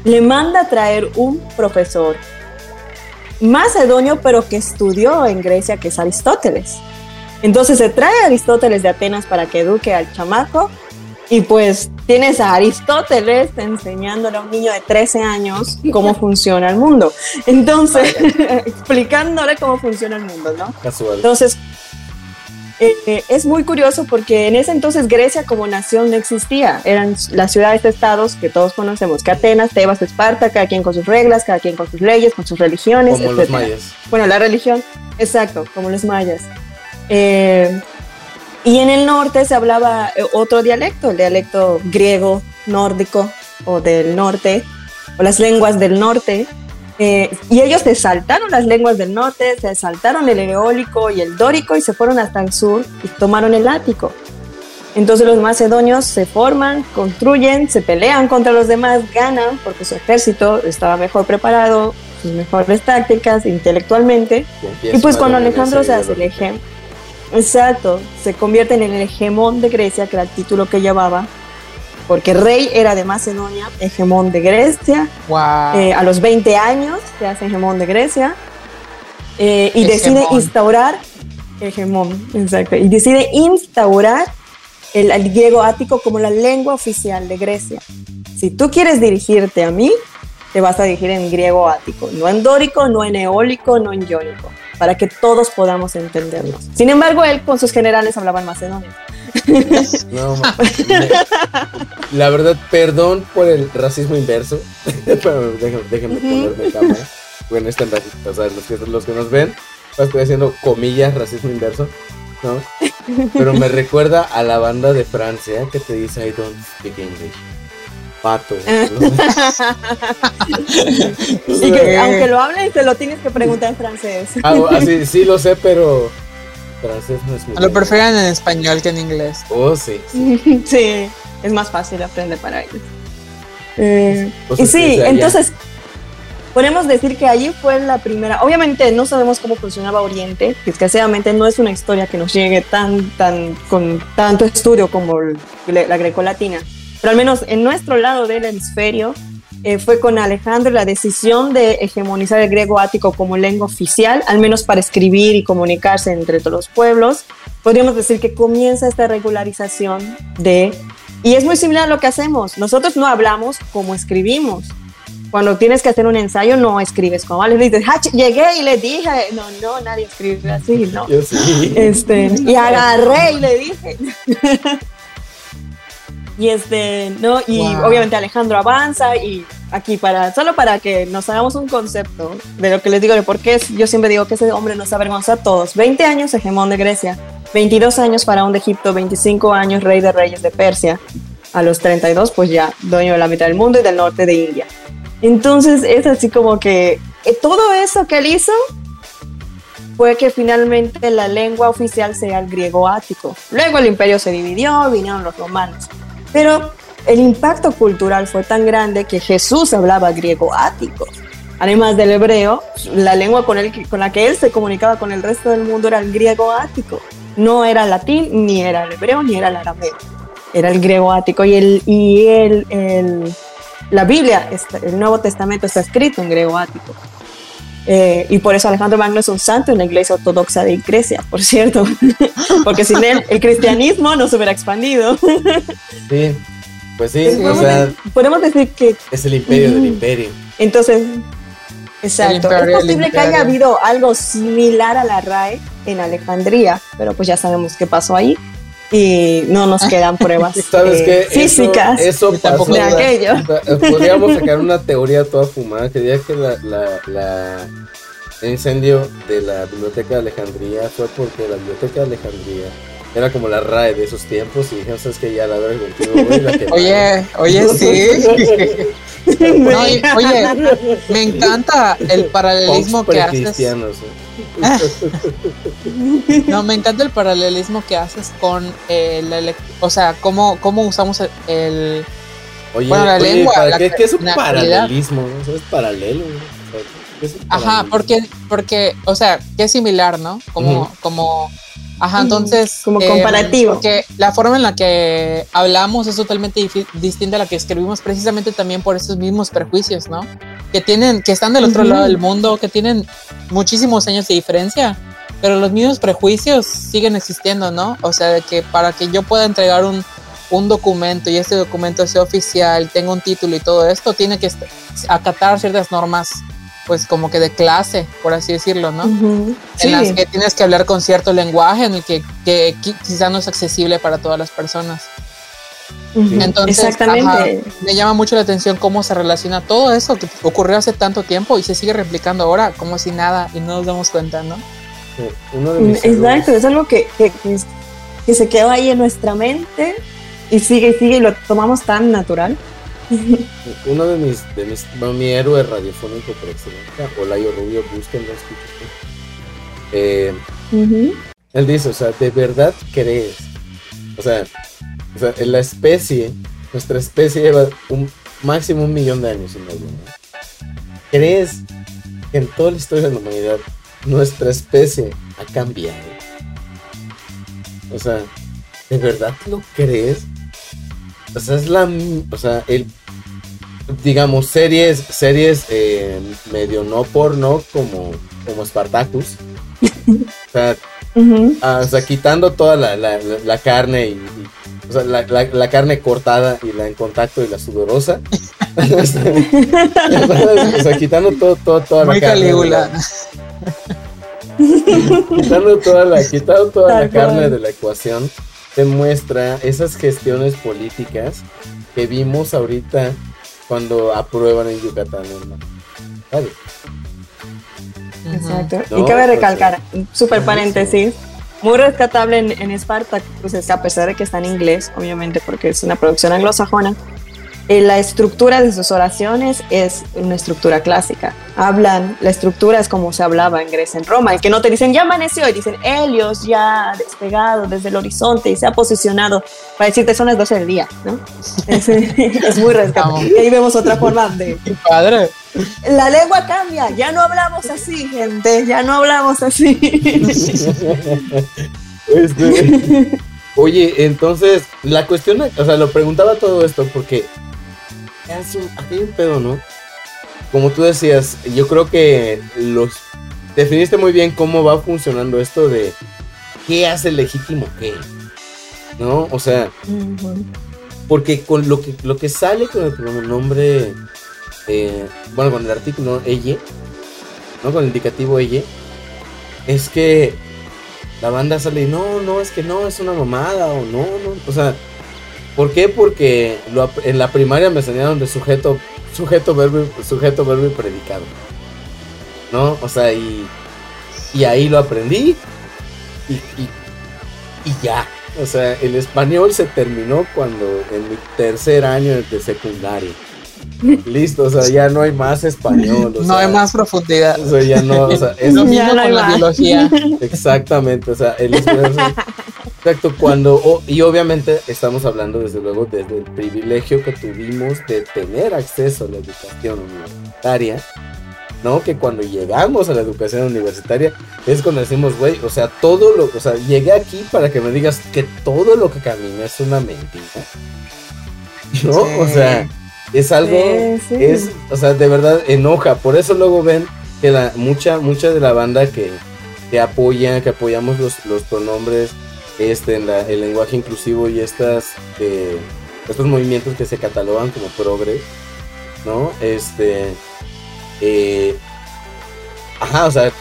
Le manda a traer un profesor macedonio, pero que estudió en Grecia, que es Aristóteles. Entonces se trae a Aristóteles de Atenas para que eduque al chamaco y pues tienes a Aristóteles enseñándole a un niño de 13 años cómo funciona el mundo. Entonces, explicándole cómo funciona el mundo, ¿no? Casual. Entonces, eh, eh, es muy curioso porque en ese entonces Grecia como nación no existía. Eran las ciudades-estados que todos conocemos, que Atenas, Tebas, Esparta, cada quien con sus reglas, cada quien con sus leyes, con sus religiones. Como los etcétera. mayas. Bueno, la religión, exacto, como los mayas. Eh, y en el norte se hablaba eh, otro dialecto, el dialecto griego, nórdico o del norte, o las lenguas del norte. Eh, y ellos se saltaron las lenguas del norte, se saltaron el eólico y el dórico y se fueron hasta el sur y tomaron el ático. Entonces los macedonios se forman, construyen, se pelean contra los demás, ganan porque su ejército estaba mejor preparado, sus mejores tácticas intelectualmente. Y pues cuando Alejandro se hace el ejemplo, exacto, se convierte en el hegemón de Grecia, que era el título que llevaba, porque rey era de Macedonia, hegemón de Grecia, Wow. eh, a los 20 años se hace hegemón de Grecia eh, y decide instaurar, hegemón, exacto, y decide instaurar el, el griego ático como la lengua oficial de Grecia. Si tú quieres dirigirte a mí, te vas a dirigir en griego ático, no en dórico, no en eólico, no en iónico, para que todos podamos entendernos. Sin embargo, él con sus generales hablaba en macedonio. No, la verdad, perdón por el racismo inverso. Pero déjenme, déjenme ponerme cámara. Bueno, este racista, o sea, los que, los que nos ven, estoy haciendo comillas, racismo inverso, ¿no? Pero me recuerda a la banda de Francia que te dice I don't speak English. Pato. Y que aunque lo hablen, te lo tienes que preguntar en francés. Ah, así, sí lo sé, pero francés no es mi Lo prefieren en español que en inglés. Oh, sí. sí. Sí, es más fácil aprender para ellos. Eh, y sí, entonces podemos decir que allí fue la primera. Obviamente no sabemos cómo funcionaba Oriente, que desgraciadamente no es una historia que nos llegue tan, tan, con tanto estudio como la grecolatina. Pero al menos en nuestro lado del hemisferio, eh, fue con Alejandro la decisión de hegemonizar el griego ático como lengua oficial, al menos para escribir y comunicarse entre todos los pueblos. Podríamos decir que comienza esta regularización de... Y es muy similar a lo que hacemos. Nosotros no hablamos como escribimos. Cuando tienes que hacer un ensayo, no escribes como le dices, llegué y le dije, no, no, nadie escribe así, ¿no? Yo sí. Este, y agarré y le dije. Y este, ¿no? Y obviamente Alejandro avanza y aquí para, solo para que nos hagamos un concepto de lo que les digo de por qué yo siempre digo que ese hombre nos avergonza a todos. 20 años hegemón de Grecia, 22 años faraón de Egipto, 25 años rey de reyes de Persia. A los 32 pues ya dueño de la mitad del mundo y del norte de India. Entonces es así como que eh, todo eso que él hizo fue que finalmente la lengua oficial sea el griego ático. Luego el imperio se dividió, vinieron los romanos. Pero el impacto cultural fue tan grande que Jesús hablaba griego ático. Además del hebreo, la lengua con, el, la que él se comunicaba con el resto del mundo era el griego ático. No era el latín, ni era el hebreo, ni era el arameo. Era el griego ático. Y, el, y el, la Biblia, el Nuevo Testamento está escrito en griego ático. Eh, y por eso Alejandro Magno es un santo en la iglesia ortodoxa de Grecia, por cierto, porque sin él el cristianismo no se hubiera expandido. Sí, pues sí, podemos, decir que... Es el imperio del imperio. Entonces, exacto, es posible que haya habido algo similar a la RAE en Alejandría, pero pues ya sabemos qué pasó ahí y no nos quedan pruebas eh, físicas eso, de aquello. Podríamos sacar una teoría toda fumada que diría que la, la, el incendio de la biblioteca de Alejandría fue porque la biblioteca de Alejandría era como la RAE de esos tiempos y dijeron, ¿sabes que Ya la verdad contigo, Oye, oye, sí. oye, me encanta el paralelismo que haces. no, me encanta el paralelismo que haces con el, o sea, cómo, cómo usamos el, oye, bueno, la lengua. ¿qué, es un paralelismo? ¿no? es paralelo. Ajá, porque, porque, o sea, que es similar, ¿no? Como, como Ajá, entonces. Como em, comparativo. porque la forma en la que hablamos es totalmente distinta a la que escribimos, precisamente también por esos mismos prejuicios, ¿no? Que tienen, que están del otro lado del mundo, que tienen muchísimos años de diferencia, pero los mismos prejuicios siguen existiendo, ¿no? O sea, de que para que yo pueda entregar un, un documento y este documento sea oficial, tenga un título y todo esto, tiene que acatar ciertas normas pues como que de clase, por así decirlo, ¿no? En las que tienes que hablar con cierto lenguaje en el que, que quizá no es accesible para todas las personas. Entonces, Exactamente. me llama mucho la atención cómo se relaciona todo eso que ocurrió hace tanto tiempo y se sigue replicando ahora como si nada y no nos damos cuenta, ¿no? Exacto, es algo que, que, que, se quedó ahí en nuestra mente y sigue y sigue y lo tomamos tan natural. Uno de mis, de mis mi héroe radiofónico por excelencia, Olayo Rubio, búsquenlo, eh, Él dice, o sea, ¿de verdad crees? O sea, o sea, en la especie, nuestra especie lleva un máximo un millón de años en medio, ¿Crees que en toda la historia de la humanidad nuestra especie ha cambiado? O sea, ¿de verdad lo crees? O sea, es la. O sea, el. Digamos, series, series eh, medio no porno como, como Spartacus. o, sea, ah, o sea, quitando toda la, la, la carne y, o sea, la, la, carne cortada y la en contacto y la sudorosa. o sea, quitando todo, todo, toda Muy la carne. quitando toda la, quitando toda la carne de la ecuación demuestra esas gestiones políticas que vimos ahorita cuando aprueban en Yucatán. Exacto. Y cabe recalcar, super paréntesis, muy rescatable en, en Esparta, pues a pesar de que está en inglés, obviamente, porque es una producción anglosajona, la estructura de sus oraciones es una estructura clásica. Hablan, la estructura es como se hablaba en Grecia, en Roma, el que no te dicen ya amaneció y dicen Helios ya ha despegado desde el horizonte y se ha posicionado para decirte son las 12 del día, ¿no? Es, muy rescatable. Y ahí vemos otra forma de... padre! La lengua cambia, ya no hablamos así, gente, ya no hablamos así. Este, oye, entonces, la cuestión, o sea, lo preguntaba todo esto porque aquí hay un pedo, ¿no? Como tú decías, yo creo que los definiste muy bien cómo va funcionando esto de qué hace legítimo qué. ¿No? O sea, porque con lo que lo que sale con el pronombre eh, bueno, con el artículo ella, ¿no? Con el indicativo ella, es que la banda sale y no, no, es que no, es una mamada o no, no, o sea, ¿por qué? Porque en la primaria me enseñaron de sujeto, sujeto, verbo, sujeto, verbo y predicado, ¿no? O sea, y, y ahí lo aprendí y, y, y ya, o sea, el español se terminó cuando en mi tercer año de secundaria. Listo, o sea, ya no hay más español. no hay más profundidad. O sea, ya no, o sea, es lo mismo con la biología. Exactamente, o sea, el Exacto, cuando, y obviamente estamos hablando desde luego desde el privilegio que tuvimos de tener acceso a la educación universitaria, ¿no? Que cuando llegamos a la educación universitaria es cuando decimos, güey, o sea, todo lo, o sea, llegué aquí para que me digas que todo lo que caminé es una mentira, ¿no? O sea es algo, es, o sea, de verdad enoja. Por eso luego ven que la, mucha, mucha de la banda que, que apoya, que apoyamos los, los pronombres, este, en el lenguaje inclusivo y estas, eh, estos movimientos que se catalogan como progres, ¿no? Este, eh, ajá, o sea,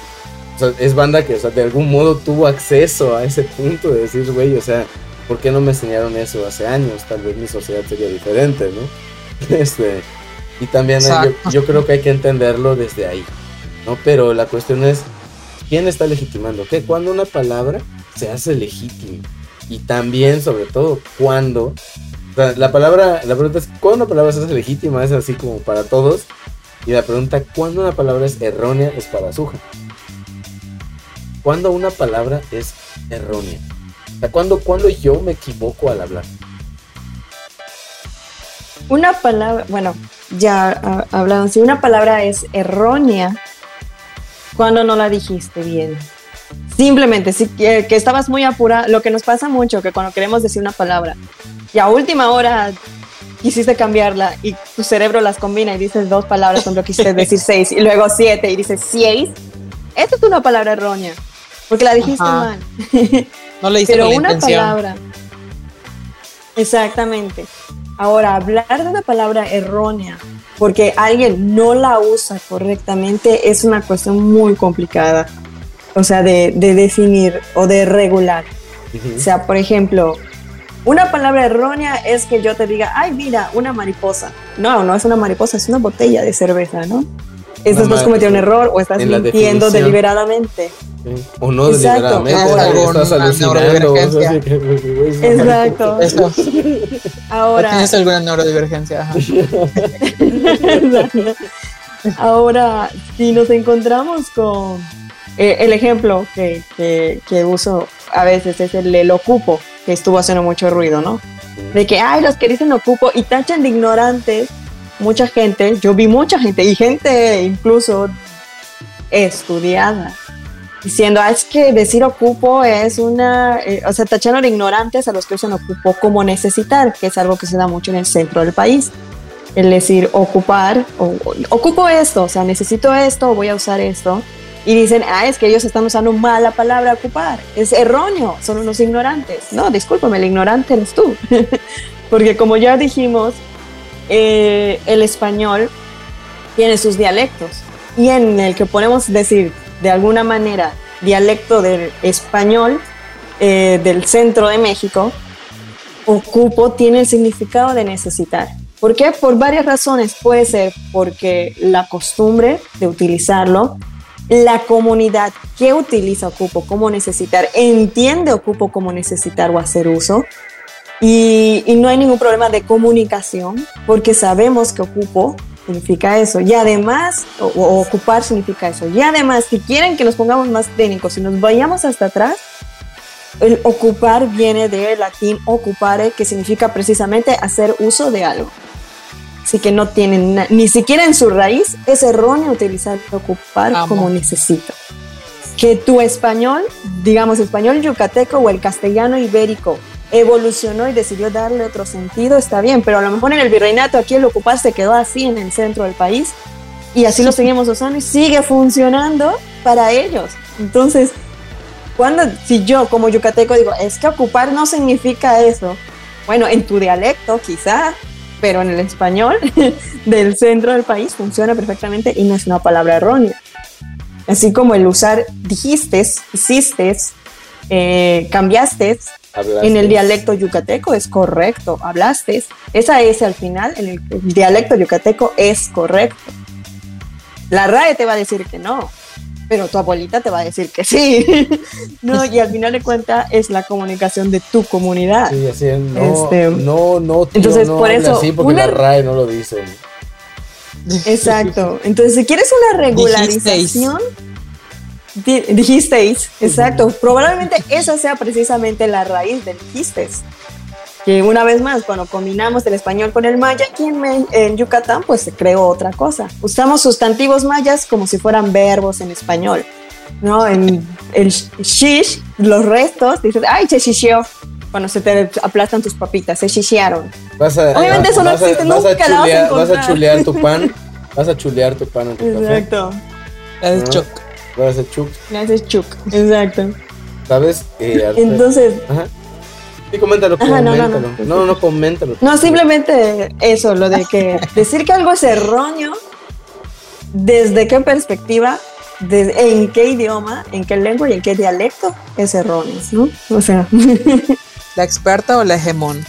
es banda que, o sea, de algún modo tuvo acceso a ese punto de decir, güey, o sea, ¿por qué no me enseñaron eso hace años? Tal vez mi sociedad sería diferente, ¿no? Este, y también yo, creo que hay que entenderlo desde ahí, ¿no? Pero la cuestión es, ¿quién está legitimando qué? Cuando una palabra se hace legítima. Y también, sobre todo, cuando... la palabra, la pregunta es, ¿cuándo una palabra se hace legítima? Es así como para todos. Y la pregunta, ¿cuándo una palabra es errónea? Es para Suja. ¿Cuándo una palabra es errónea? O sea, ¿cuándo yo me equivoco al hablar? una palabra, bueno, ya hablando, si una palabra es errónea, cuando no la dijiste bien. Simplemente, si que, estabas muy apurada, lo que nos pasa mucho, que cuando queremos decir una palabra y a última hora quisiste cambiarla y tu cerebro las combina y dices dos palabras cuando quisiste decir seis y luego siete y dices seis, esta es una palabra errónea, porque la dijiste mal. No le Pero una palabra. Exactamente. Ahora, hablar de una palabra errónea porque alguien no la usa correctamente es una cuestión muy complicada, o sea, de, definir o de regular. O sea, por ejemplo, una palabra errónea es que yo te diga, ay, mira, una mariposa. No, no es una mariposa, es una botella de cerveza, ¿no? Estás no cometió un error o estás mintiendo deliberadamente. O no deliberadamente, estás alucinando. Exacto. Ahora. ¿Tienes alguna neurodivergencia? Ahora, si nos encontramos con eh, el ejemplo que, que, uso a veces es el del ocupo, que estuvo haciendo mucho ruido, ¿no? De que, ay, los que dicen ocupo y tachan de ignorantes mucha gente, yo vi mucha gente y gente incluso estudiada diciendo, ah, es que decir ocupo es una, eh, o sea, tachando de ignorantes a los que usan ocupo como necesitar, que es algo que se da mucho en el centro del país. El decir ocupar, o, ocupo esto, o sea, necesito esto, voy a usar esto. Y dicen, ah, es que ellos están usando mal la palabra ocupar. Es erróneo, son unos ignorantes. No, discúlpame, el ignorante eres tú. Porque como ya dijimos, eh, el español tiene sus dialectos y en el que podemos decir de alguna manera dialecto del español eh, del centro de México, ocupo tiene el significado de necesitar. ¿Por qué? Por varias razones. Puede ser porque la costumbre de utilizarlo, la comunidad que utiliza ocupo como necesitar, entiende ocupo como necesitar o hacer uso, y, no hay ningún problema de comunicación porque sabemos que ocupo significa eso. Y además, o, ocupar significa eso. Y además, si quieren que nos pongamos más técnicos, si nos vayamos hasta atrás, el ocupar viene del latín ocupare, que significa precisamente hacer uso de algo. Así que no tienen ni siquiera en su raíz es erróneo utilizar ocupar como necesito. Que tu español, digamos español yucateco o el castellano ibérico, evolucionó y decidió darle otro sentido, está bien, pero a lo mejor en el virreinato aquí el ocupar se quedó así en el centro del país y así lo seguimos usando y sigue funcionando para ellos. Entonces, cuando, si yo como yucateco digo, es que ocupar no significa eso, bueno, en tu dialecto quizá, pero en el español del centro del país funciona perfectamente y no es una palabra errónea. Así como el usar dijiste, hiciste, eh, cambiaste, en el dialecto yucateco es correcto, hablaste. Esa S al final, en el, dialecto yucateco es correcto. La RAE te va a decir que no, pero tu abuelita te va a decir que sí. no, y al final de cuentas es la comunicación de tu comunidad. Sí, así no, este, no, no, entonces por eso así porque la RAE no lo dice. Exacto. Entonces, si quieres una regularización, Dijisteis, exacto. Probablemente esa sea precisamente la raíz del dijistes. Que una vez más, cuando combinamos el español con el maya, aquí en, Yucatán, pues se creó otra cosa. Usamos sustantivos mayas como si fueran verbos en español. ¿no? En el shish, los restos, dices, ay, se shishió. Cuando se te aplastan tus papitas, se shishiaron. Obviamente eso no existe, nunca vas a chulear tu pan, vas a chulear tu pan en tu Exacto. Es choc. Chuk. Le haces chuk, exacto. ¿Sabes? Eh, Entonces. Ajá. Sí, coméntalo, coméntalo. No, no, no, no, coméntalo. No, simplemente eso, lo de que decir que algo es erróneo, ¿desde qué perspectiva? ¿En qué idioma? ¿En qué lengua y en qué dialecto es erróneo? ¿no? O sea. ¿La experta o la hegemón?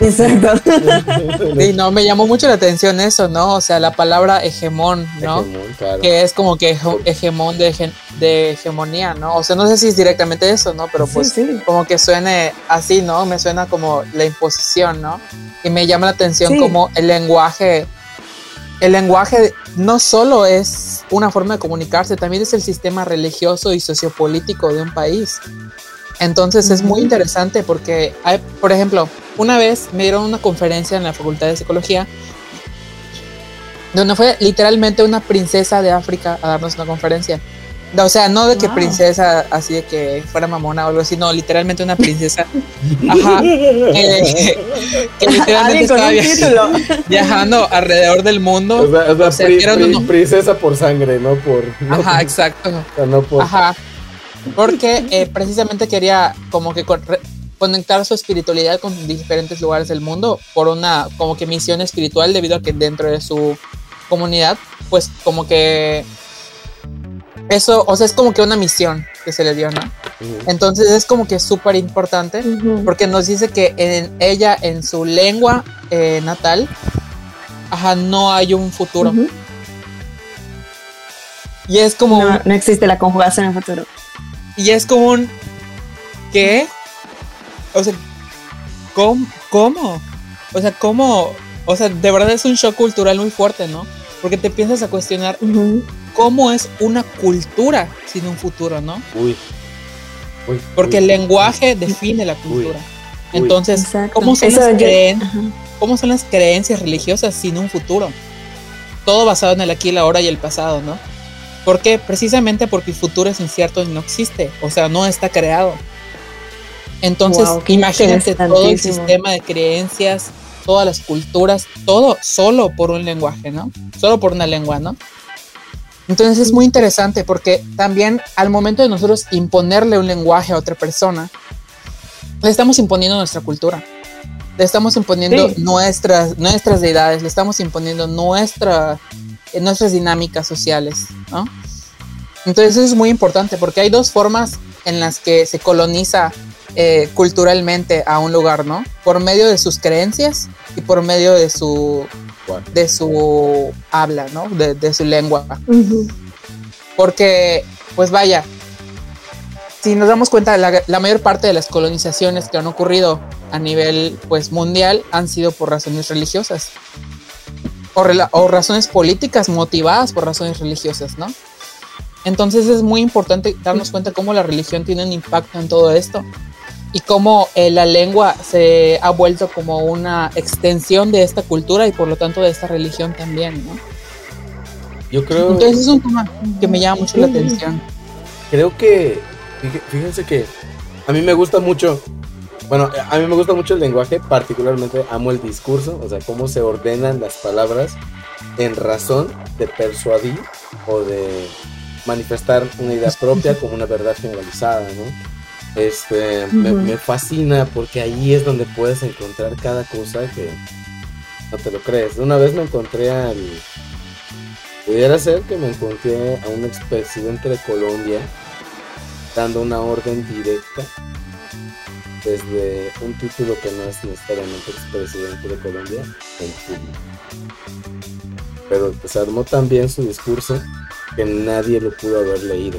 Exacto. Sí, no, me llamó mucho la atención eso, ¿no? O sea, la palabra hegemón, ¿no? Que es como que hegemón de, de, hegemonía, ¿no? O sea, no sé si es directamente eso, ¿no? Pero pues como que suene así, ¿no? Me suena como la imposición, ¿no? Y me llama la atención como el lenguaje, el lenguaje no solo es una forma de comunicarse, también es el sistema religioso y sociopolítico de un país. Entonces es muy interesante porque, hay, por ejemplo, una vez me dieron una conferencia en la Facultad de Psicología donde fue literalmente una princesa de África a darnos una conferencia. O sea, no de que princesa así de que fuera mamona o algo así, no, literalmente una princesa. Ajá. Eh, que literalmente estaba viajando, alrededor del mundo. O sea, princesa por sangre, no por. Ajá, exacto. Ajá. Porque eh, precisamente quería como que conectar su espiritualidad con diferentes lugares del mundo por una como que misión espiritual debido a que dentro de su comunidad pues como que eso, o sea, es como que una misión que se le dio, ¿no? Entonces es como que súper importante porque nos dice que en ella, en su lengua eh, natal, ajá, no hay un futuro. Y es como... No, no existe la conjugación en futuro. Y es como un. ¿Qué? O sea, ¿cómo? ¿Cómo? O sea, ¿cómo? O sea, de verdad es un shock cultural muy fuerte, ¿no? Porque te piensas a cuestionar cómo es una cultura sin un futuro, ¿no? Uy. Porque el lenguaje define la cultura. Entonces, ¿cómo son, las ¿cómo son las creencias religiosas sin un futuro? Todo basado en el aquí, la ahora y el pasado, ¿no? ¿Por qué? Precisamente porque el futuro es incierto y no existe, o sea, no está creado. Entonces, imagínate todo el sistema de creencias, todas las culturas, todo solo por un lenguaje, ¿no? Solo por una lengua, ¿no? Entonces es muy interesante porque también al momento de nosotros imponerle un lenguaje a otra persona, le estamos imponiendo nuestra cultura, le estamos imponiendo nuestras, nuestras deidades, le estamos imponiendo nuestra, en nuestras dinámicas sociales, ¿no? Entonces eso es muy importante porque hay dos formas en las que se coloniza eh, culturalmente a un lugar, ¿no? Por medio de sus creencias y por medio de su, de su habla, ¿no? De, su lengua. Porque, pues vaya, si nos damos cuenta, la, la, mayor parte de las colonizaciones que han ocurrido a nivel pues, mundial han sido por razones religiosas o, razones políticas motivadas por razones religiosas, ¿no? Entonces es muy importante darnos cuenta cómo la religión tiene un impacto en todo esto y cómo eh, la lengua se ha vuelto como una extensión de esta cultura y por lo tanto de esta religión también, ¿no? Yo creo... Entonces es un tema que me llama mucho la atención. Creo que, fíjense que a mí me gusta mucho bueno, a mí me gusta mucho el lenguaje, particularmente amo el discurso, o sea, cómo se ordenan las palabras en razón de persuadir o de manifestar una idea propia como una verdad generalizada, ¿no? Este, me, me, fascina porque ahí es donde puedes encontrar cada cosa que no te lo crees. Una vez me encontré al... Pudiera ser que me encontré a un expresidente de Colombia dando una orden directa desde un título que no es necesariamente expresidente de Colombia en público. Pero se armó tan bien su discurso que nadie lo pudo haber leído.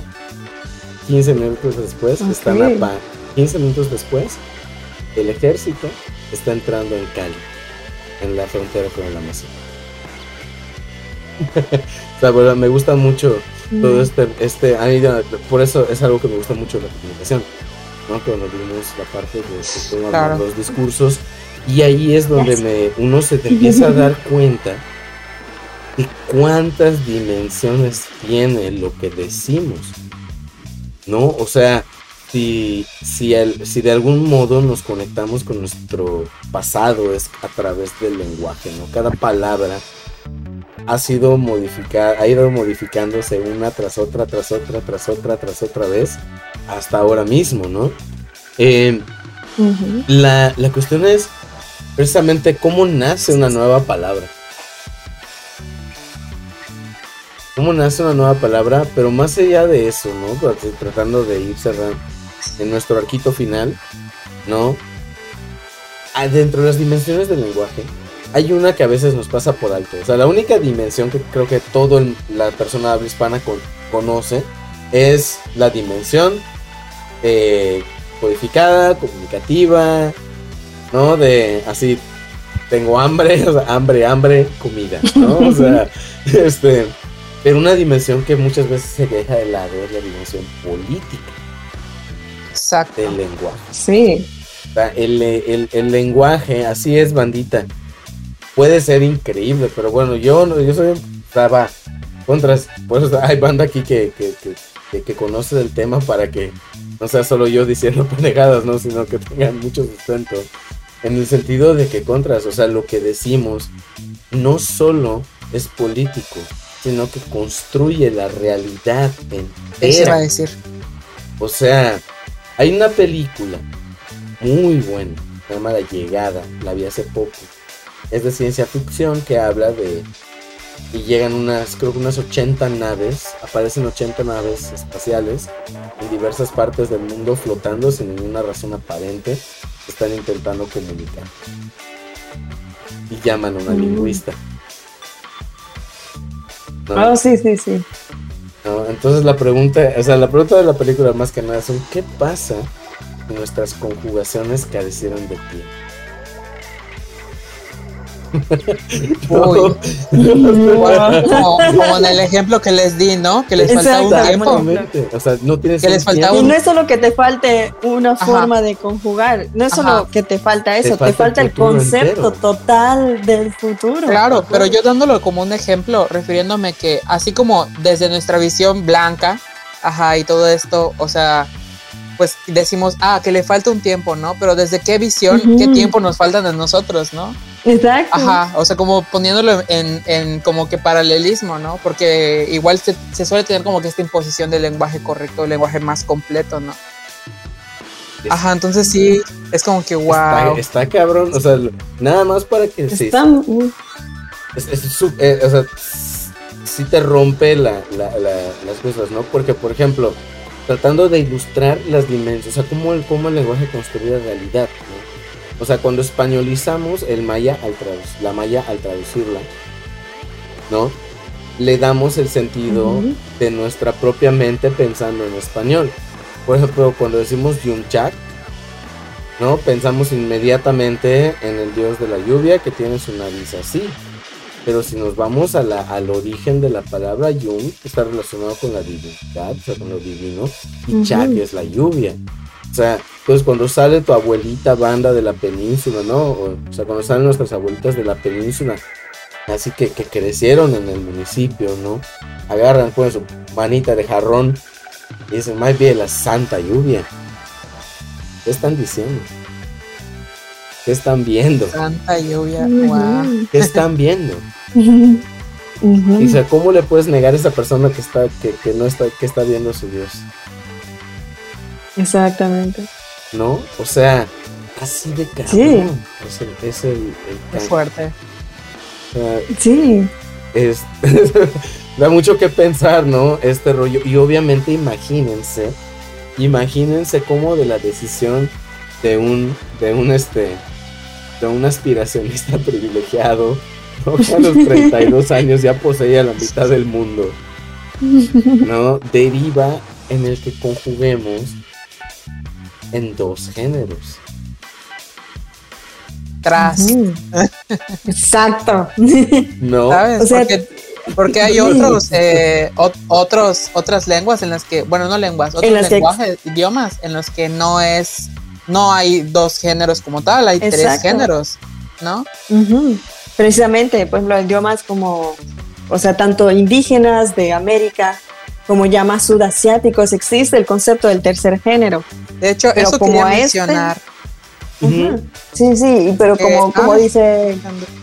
15 minutos después están a 15 minutos después el ejército está entrando en Cali, en la frontera con el Amazonas. o sea, bueno, me gusta mucho todo este, este, por eso es algo que me gusta mucho la comunicación, ¿no? Cuando vimos la parte de, los discursos y ahí es donde me, uno se te empieza a dar cuenta de cuántas dimensiones tiene lo que decimos, ¿no? O sea, si, si, si de algún modo nos conectamos con nuestro pasado es a través del lenguaje, ¿no? Cada palabra ha sido modificada, ha ido modificándose una tras otra, tras otra, tras otra, tras otra vez, hasta ahora mismo, ¿no? Eh, la, la cuestión es precisamente cómo nace una nueva palabra. cómo nace una nueva palabra, pero más allá de eso, ¿no? Tratando de ir cerrando en nuestro arquito final, ¿no? Dentro de las dimensiones del lenguaje, hay una que a veces nos pasa por alto. O sea, la única dimensión que creo que toda la persona habla hispana conoce es la dimensión eh, codificada, comunicativa, ¿no? De así, tengo hambre, o sea, hambre, hambre, comida, ¿no? O sea, este pero una dimensión que muchas veces se deja de lado es la dimensión política. Exacto. Del lenguaje. Sí. el, lenguaje, así es, bandita. Puede ser increíble, pero bueno, yo, yo soy. Estaba contras. Pues hay banda aquí que, que, que, conoce del tema para que no sea solo yo diciendo pendejadas, ¿no? Sino que tengan mucho sustento. En el sentido de que contras, o sea, lo que decimos no solo es político, sino que construye la realidad entera. Eso va a decir. O sea, hay una película muy buena, se llama La Llegada, la vi hace poco. Es de ciencia ficción que habla de y llegan unas, creo que unas 80 naves, aparecen 80 naves espaciales en diversas partes del mundo flotando sin ninguna razón aparente, están intentando comunicar. Y llaman a una mm. lingüista. Ah, sí, sí, sí. entonces la pregunta, o sea, la pregunta de la película más que nada son ¿qué pasa si nuestras conjugaciones carecieran de ti? Uy. como, en el ejemplo que les di, ¿no? Que les falta un tiempo. O sea, no tienes que les Y no es solo que te falte una forma de conjugar, no es solo que te falta eso, te falta, el, concepto total del futuro. Claro, pero yo dándolo como un ejemplo, refiriéndome que así como desde nuestra visión blanca, ajá, y todo esto, o sea, pues decimos, ah, que le falta un tiempo, ¿no? Pero desde qué visión, qué tiempo nos faltan a nosotros, ¿no? Exacto. Ajá, o sea, como poniéndolo en, en como que paralelismo, ¿no? Porque igual se, se, suele tener como que esta imposición del lenguaje correcto, el lenguaje más completo, ¿no? Ajá, entonces sí, es como que wow. Está, cabrón, o sea, nada más para que está es, es, eh, o sea, sí te rompe la, la, las cosas, ¿no? Porque, por ejemplo, tratando de ilustrar las dimensiones, o sea, cómo el, cómo el lenguaje construye la realidad, ¿no? O sea, cuando españolizamos el maya al la maya al traducirla, ¿no? Le damos el sentido de nuestra propia mente pensando en español. Por ejemplo, cuando decimos Yunchak, ¿no? Pensamos inmediatamente en el dios de la lluvia que tiene su nariz así. Pero si nos vamos a la, al origen de la palabra Yum, está relacionado con la divinidad, o sea, con lo divino, y Chak es la lluvia. O sea, entonces cuando sale tu abuelita banda de la península, ¿no? O, sea, cuando salen nuestras abuelitas de la península, así que, que crecieron en el municipio, ¿no? Agarran pues su manita de jarrón y dicen, más bien la santa lluvia. ¿Qué están diciendo? ¿Qué están viendo? Santa lluvia, wow. ¿Qué están viendo? O sea, ¿cómo le puedes negar a esa persona que está, que, que no está, que está viendo a su Dios? Exactamente. ¿No? O sea, así de cabrón. Sí. Es el, es el, el Qué fuerte. o sea, Sí. es- da mucho que pensar, ¿no? Este rollo. Y obviamente imagínense, imagínense cómo de la decisión de un, de un este, de un aspiracionista privilegiado, ¿no? que a los 32 años ya poseía la mitad del mundo, ¿no? Deriva en el que conjuguemos en dos géneros. Tras. Exacto. ¿No? ¿Sabes? O sea, porque, porque hay otros, eh, ot- otros, otras lenguas en las que, bueno, no lenguas, otros que- lenguajes, idiomas en los que no es, no hay dos géneros como tal, hay tres géneros, ¿no? Precisamente, por ejemplo, idiomas como, o sea, tanto indígenas de América como ya más sudasiáticos, existe el concepto del tercer género. De hecho, Pero eso como quería a este- mencionar. Ujú. Sí, sí, pero Que- como, como ah. dice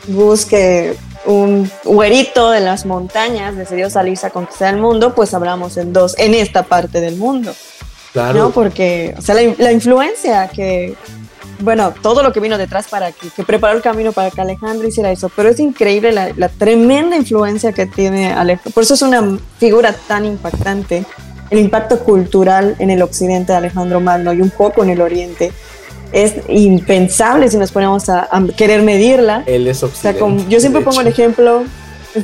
Gus, que un güerito de las montañas decidió salirse a conquistar el mundo, pues hablamos en dos, en esta parte del mundo, Claro. ¿no? Porque, o sea, la, la influencia que, bueno, todo lo que vino detrás para que, que preparó el camino para que Alejandro hiciera eso, pero es increíble la, la tremenda influencia que tiene Alejandro, por eso es una figura tan impactante, el impacto cultural en el occidente de Alejandro Magno y un poco en el oriente. Es impensable si nos ponemos a, a querer medirla. Él es O sea, occidente. con- yo siempre pongo el ejemplo,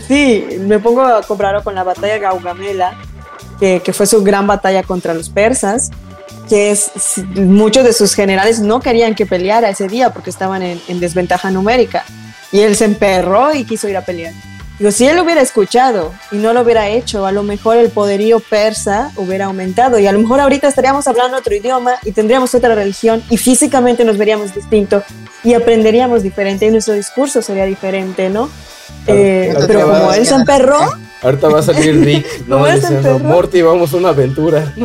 sí, me pongo a compararlo con la batalla de Gaugamela, que, que fue su gran batalla contra los persas, que es, muchos de sus generales no querían que peleara ese día porque estaban en, en desventaja numérica. Y él se emperró y quiso ir a pelear. Digo, si él lo hubiera escuchado y no lo hubiera hecho, a lo mejor el poderío persa hubiera aumentado y a lo mejor ahorita estaríamos hablando otro idioma y tendríamos otra religión y físicamente nos veríamos distinto y aprenderíamos diferente y nuestro discurso sería diferente, ¿no? Claro, Eh, pero como él se emperró, Ahorita va a salir Rick, ¿no? ¿Cómo es el Diciendo? Morty, vamos a una aventura.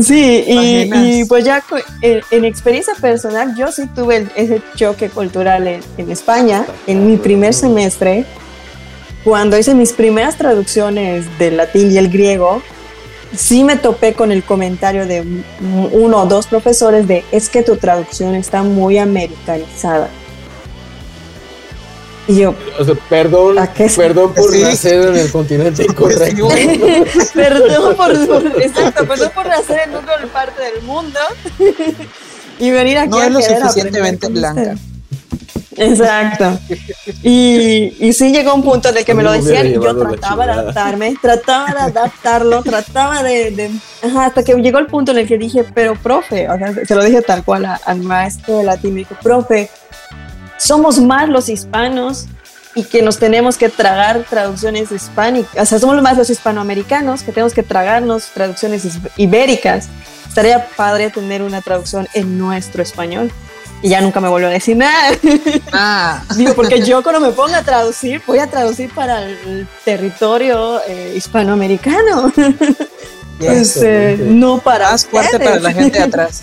sí, y, pues ya en, en experiencia personal, yo sí tuve el- ese choque cultural en, en España, en mi primer semestre, cuando hice mis primeras traducciones del latín y el griego, sí me topé con el comentario de un- uno o dos profesores de es que tu traducción está muy americanizada. Y yo, O sea, perdón, ¿A qué se- perdón por Sí. nacer en el continente incorrecto. perdón por, por- exacto, perdón por nacer en una parte del mundo y venir aquí No a es lo suficientemente blanca. Exacto. Y, y sí llegó un punto en el que me lo decían y yo trataba de adaptarme, trataba de adaptarlo, trataba de, de- ajá, hasta que llegó el punto en el que dije, pero profe, o sea, se lo dije tal cual a- al maestro de latín, me dijo, profe, somos más los hispanos y que nos tenemos que tragar traducciones hispánicas, o sea, somos más los hispanoamericanos que tenemos que tragarnos traducciones ibéricas. Estaría padre tener una traducción en nuestro español. Y ya nunca me volvió a decir nada. Ah, Digo, porque yo cuando me ponga a traducir, voy a traducir para el territorio eh, hispanoamericano. Pues, eh, no para más fuerte para la gente de atrás.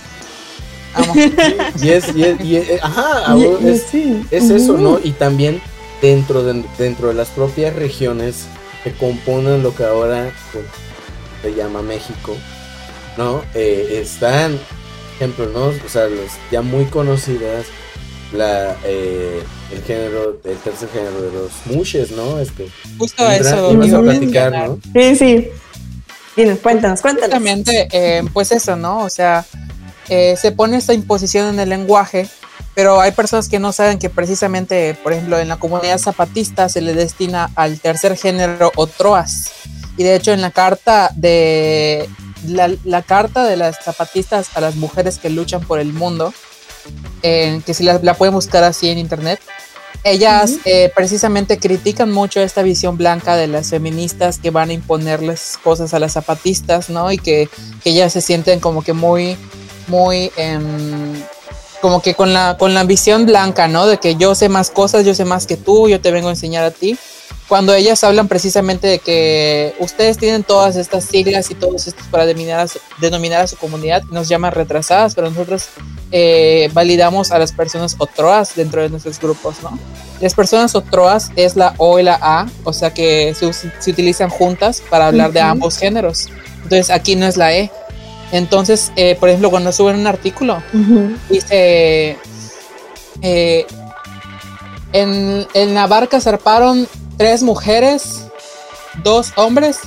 Y es, y es, y es- ajá, Y- es, sí. es eso, Ujú. ¿no? Y también dentro de, dentro de las propias regiones que componen lo que ahora pues, se llama México, ¿no? Eh, están, ejemplo, ¿no? O sea, las ya muy conocidas, la, eh, el género, el tercer género de los mushes, ¿no? Este, Justo eso. ibas a platicar. ¿no? Sí, sí. Dinos, cuéntanos, cuéntanos. Justamente, eh, pues eso, ¿no? O sea, eh, se pone esta imposición en el lenguaje, pero hay personas que no saben que precisamente, por ejemplo, en la comunidad zapatista se le destina al tercer género o troas. Y de hecho, en la carta de la, la carta de las zapatistas a las mujeres que luchan por el mundo, eh, que si la, la pueden buscar así en internet, ellas eh, precisamente critican mucho esta visión blanca de las feministas que van a imponerles cosas a las zapatistas, ¿no? Y que, que ellas se sienten como que muy, muy, em, como que con la, con la visión blanca, ¿no? De que yo sé más cosas, yo sé más que tú, yo te vengo a enseñar a ti. Cuando ellas hablan precisamente de que ustedes tienen todas estas siglas y todos estos para denominar a su, denominar a su comunidad, nos llaman retrasadas, pero nosotros eh, validamos a las personas otroas dentro de nuestros grupos, ¿no? Las personas otroas es la O y la A, o sea que se, se utilizan juntas para hablar de ambos géneros. Entonces aquí no es la E. Entonces, eh, por ejemplo, cuando suben un artículo, dice, eh, en, en la barca zarparon tres mujeres, dos hombres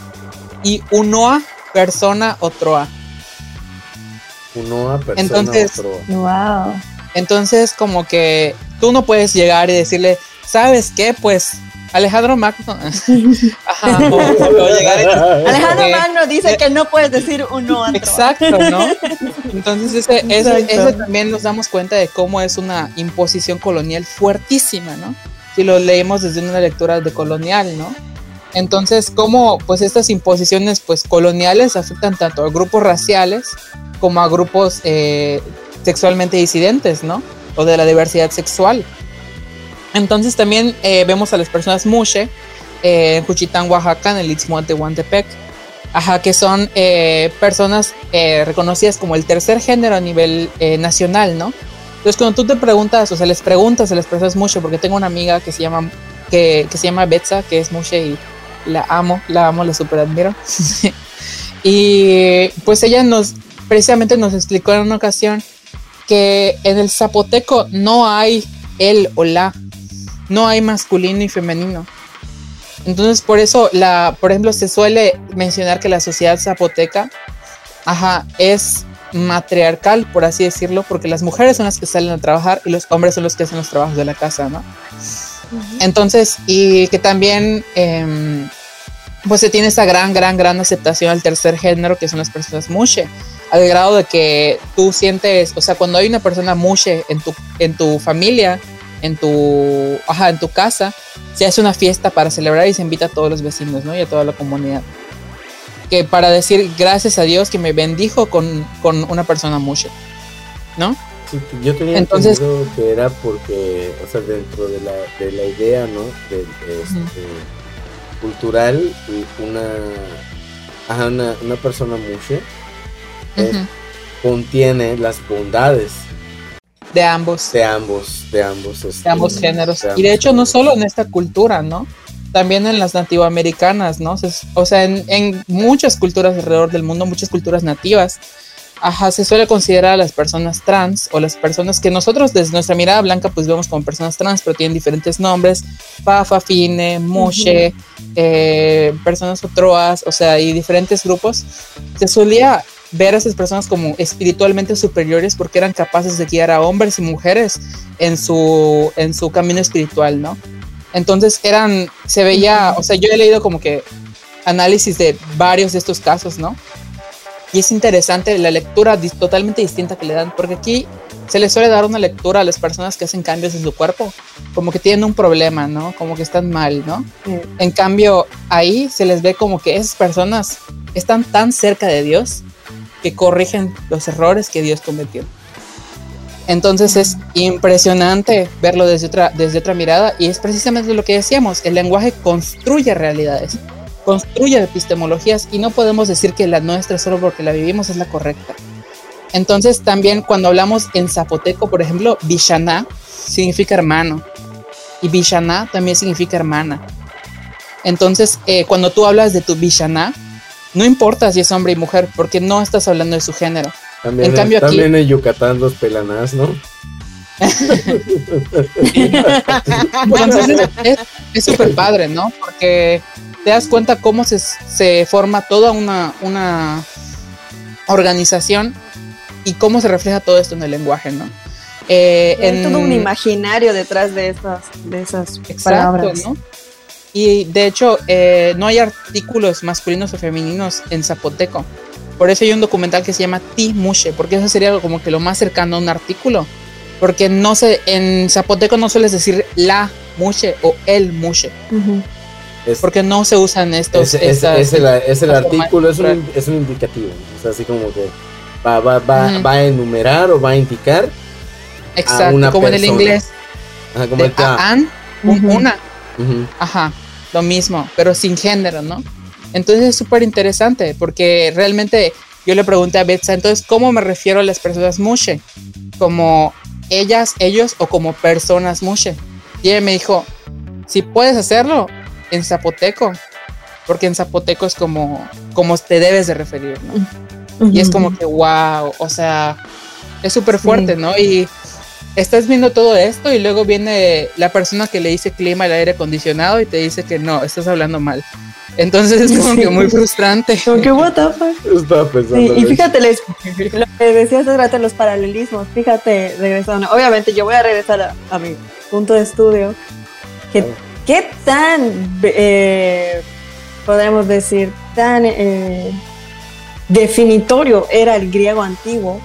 y unoa persona otroa. Unoa persona Entonces, otroa. Wow. Entonces, como que tú no puedes llegar y decirle, ¿sabes qué? Pues Alejandro Magno. Ajá, o, o llegar y- Alejandro Eh, Magno dice eh, que no puedes decir uno a otro. Exacto, ¿no? Entonces, ese, ese- Exacto. ese también nos damos cuenta de cómo es una imposición colonial fuertísima, ¿no? Si lo leemos desde una lectura de colonial, ¿no? Entonces, cómo pues estas imposiciones pues coloniales afectan tanto a grupos raciales como a grupos eh, sexualmente disidentes, ¿no? O de la diversidad sexual. Entonces también eh, vemos a las personas mushe eh, en Juchitán, Oaxaca, en el Istmo de Tehuantepec, ajá, que son eh, personas eh, reconocidas como el tercer género a nivel eh, nacional, ¿no? Entonces cuando tú te preguntas, o sea, les preguntas a las personas mushe, porque tengo una amiga que se llama, que, que se llama Betsa, que es mushe y la amo, la amo, la super admiro. y pues ella nos, precisamente nos explicó en una ocasión que en el zapoteco no hay él o la, no hay masculino y femenino. Entonces, por eso, la, por ejemplo, se suele mencionar que la sociedad zapoteca, ajá, es matriarcal, por así decirlo, porque las mujeres son las que salen a trabajar y los hombres son los que hacen los trabajos de la casa, ¿no? Entonces, y que también, em, pues se tiene esa gran, gran, gran aceptación al tercer género, que son las personas mushe, al grado de que tú sientes, o sea, cuando hay una persona mushe en tu, en tu familia, en tu, ajá, en tu casa, se hace una fiesta para celebrar y se invita a todos los vecinos, ¿no? Y a toda la comunidad. Que para decir gracias a Dios que me bendijo con, con una persona mushe, ¿no? Sí, yo tenía Entonces- entendido que era porque, o sea, dentro de la, de la idea, ¿no? De, este, cultural, una, ajá, una, una persona mushe eh, contiene las bondades De ambos. de ambos, de ambos, este, de ambos géneros. de y de hecho, no solo en esta cultura, ¿no? También en las nativoamericanas, ¿no? O sea, en, en muchas culturas alrededor del mundo, muchas culturas nativas, ajá, se suele considerar a las personas trans o las personas que nosotros desde nuestra mirada blanca pues vemos como personas trans, pero tienen diferentes nombres, Fafa, Fine, Mushe, eh, personas otroas, o sea, y diferentes grupos. Se solía ver a esas personas como espiritualmente superiores porque eran capaces de guiar a hombres y mujeres en su, en su camino espiritual, ¿no? Entonces eran, se veía, o sea, yo he leído como que análisis de varios de estos casos, ¿no? Y es interesante la lectura totalmente distinta que le dan, porque aquí se les suele dar una lectura a las personas que hacen cambios en su cuerpo, como que tienen un problema, ¿no? Como que están mal, ¿no? Sí. En cambio, ahí se les ve como que esas personas están tan cerca de Dios que corrigen los errores que Dios cometió. Entonces es impresionante verlo desde otra, desde otra mirada y es precisamente lo que decíamos, el lenguaje construye realidades, construye epistemologías y no podemos decir que la nuestra solo porque la vivimos es la correcta. Entonces también cuando hablamos en zapoteco, por ejemplo, Vishaná significa hermano y Vishaná también significa hermana. Entonces eh, cuando tú hablas de tu Vishaná, no importa si es hombre y mujer porque no estás hablando de su género. También, En cambio aquí- también en Yucatán los pelanás, ¿no? Entonces es- es súper padre, ¿no? Porque te das cuenta cómo se, se forma toda una, una organización y cómo se refleja todo esto en el lenguaje, ¿no? Eh, Hay en- todo un imaginario detrás de esas, de esas Exacto, palabras. ¿no? Y de hecho, eh, no hay artículos masculinos o femeninos en zapoteco. Por eso hay un documental que se llama Ti Mushe, porque eso sería como que lo más cercano a un artículo. Porque no sé, en zapoteco no sueles decir la mushe o el mushe, Ujú. Es, porque no se usan estos. es, es- estas- es el, es el artículo, un, es un indicativo. O sea, así como que va, va, va, Ujú. va a enumerar o va a indicar. Exacto, una como en el persona. inglés. Ajá, como De el a- an, un- Ujú. una. Ujú. Ajá, lo mismo, pero sin género, ¿no? Entonces es súper interesante porque realmente yo le pregunté a Betsa, entonces, ¿cómo me refiero a las personas mushe? ¿Como ellas, ellos o como personas mushe? Y ella me dijo, si puedes hacerlo en zapoteco, porque en zapoteco es como, como te debes de referir, ¿no? Y es como que, wow, o sea, es súper fuerte, ¿no? Y estás viendo todo esto y luego viene la persona que le dice clima al aire acondicionado y te dice que no, estás hablando mal. Entonces es como que muy frustrante. Como que, what the fuck. Estaba pensando. Sí, y fíjate, les, lo que decía hace rato, los paralelismos, fíjate, regresando. Obviamente yo voy a regresar a, a mi punto de estudio. Que, Claro. ¿Qué tan, eh, podemos decir, tan eh, definitorio era el griego antiguo?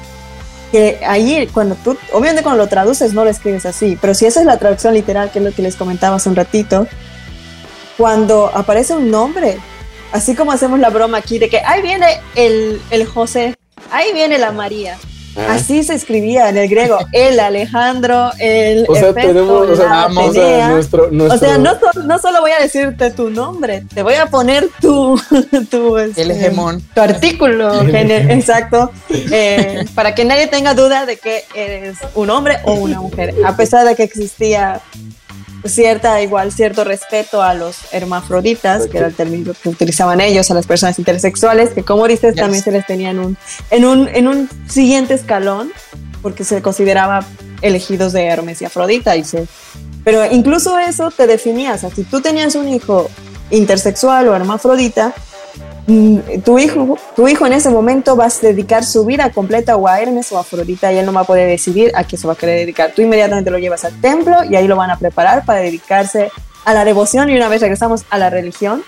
Que ahí, cuando tú, obviamente cuando lo traduces no lo escribes así, pero si esa es la traducción literal, que es lo que les comentaba hace un ratito, cuando aparece un nombre, así como hacemos la broma aquí de que ahí viene el, el José, ahí viene la María. Ah. Así se escribía en el griego, el Alejandro, el O sea, tenemos, o sea, la o sea, Atenea. nuestro, O nuestro, sea, no, no solo voy a decirte tu nombre, te voy a poner tu, tu, este, El hegemón. tu artículo, El exacto, eh, para que nadie tenga duda de que eres un hombre o una mujer, a pesar de que existía cierta igual cierto respeto a los hermafroditas, que era el término que utilizaban ellos a las personas intersexuales, que como dices Yes. también se les tenía en un en un en un siguiente escalón, porque se consideraba elegidos de Hermes y Afrodita y se pero incluso eso te definía, o sea, si tú tenías un hijo intersexual o hermafrodita, tu hijo, tu hijo en ese momento vas a dedicar su vida completa o a Hermes o a Afrodita y él no va a poder decidir a qué se va a querer dedicar. Tú inmediatamente lo llevas al templo y ahí lo van a preparar para dedicarse a la devoción y una vez regresamos a la religión,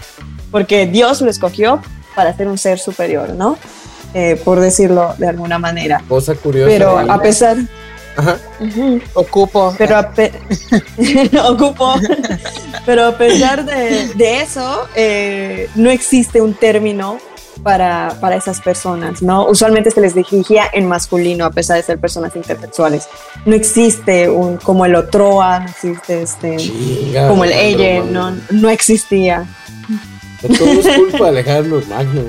porque Dios lo escogió para ser un ser superior, ¿no? Eh, por decirlo de alguna manera. cosa curiosa. Pero a pesar... Ajá. Ocupo. Pero a, pe- Ocupo. Pero a pesar de, de eso, eh, no existe un término para, para esas personas, ¿no? Usualmente se les dirigía en masculino, a pesar de ser personas intersexuales. No existe un como el otroa, no existe este, Chinga, como el ella, no, no existía. Todo es culpa de Alejandro Magno.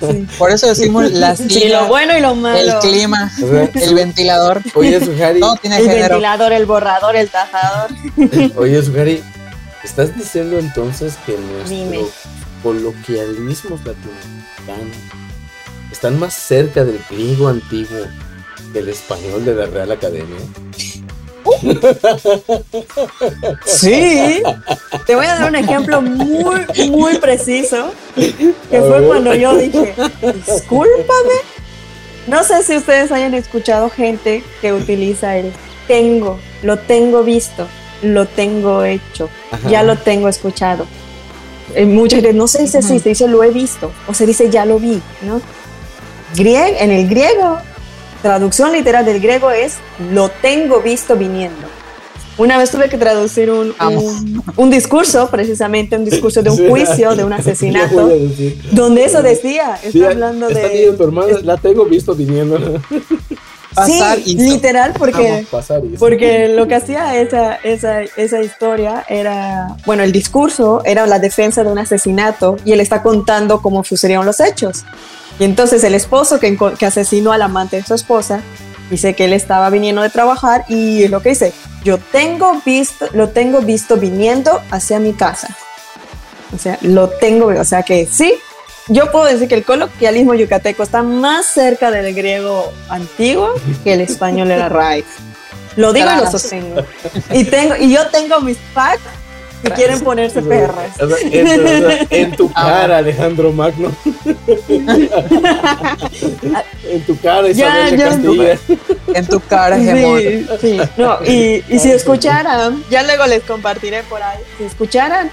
Sí. Por eso decimos las Sí, lo bueno y lo el malo. clima, O sea, el ventilador. oye, Sujari, Todo tiene El género. ventilador, el borrador, el tajador. oye, Sujari, ¿estás diciendo entonces que nuestros Dime. coloquialismos latinoamericanos están más cerca del griego antiguo que el español de la Real Academia? Sí, te voy a dar un ejemplo muy, muy preciso, que A fue ver. cuando yo dije, discúlpame. No sé si ustedes hayan escuchado gente que utiliza el tengo, lo tengo visto, lo tengo hecho, Ajá. ya lo tengo escuchado. Eh, mucha gente no se dice así, se dice lo he visto, o se dice ya lo vi, ¿no? Grie- en el griego, traducción literal del griego es lo tengo visto viniendo. Una vez tuve que traducir un, un, un discurso, precisamente un discurso de un Sí. juicio, de un asesinato, donde eso decía, está Sí, hablando está de... la tengo visto viniendo. Pasar sí, literal, porque... Pasar Porque lo que hacía esa, esa, esa historia era, bueno, el discurso era la defensa de un asesinato y él está contando cómo sucedieron los hechos. Y entonces el esposo que, que asesinó al amante de su esposa dice que él estaba viniendo de trabajar y es lo que dice, yo tengo visto, lo tengo visto viniendo hacia mi casa. O sea, lo tengo, o sea que sí, yo puedo decir que el coloquialismo yucateco está más cerca del griego antiguo que el español de la raíz. Lo digo y lo sostengo. Y, tengo, y yo tengo mis packs que quieren ponerse perras. O sea, en, tu cara, Alejandro Magno. en tu cara, Ya, Isabel ya. Castilla. En tu cara. Sí, sí. No, y, y si escucharan, ya luego les compartiré por ahí, si escucharan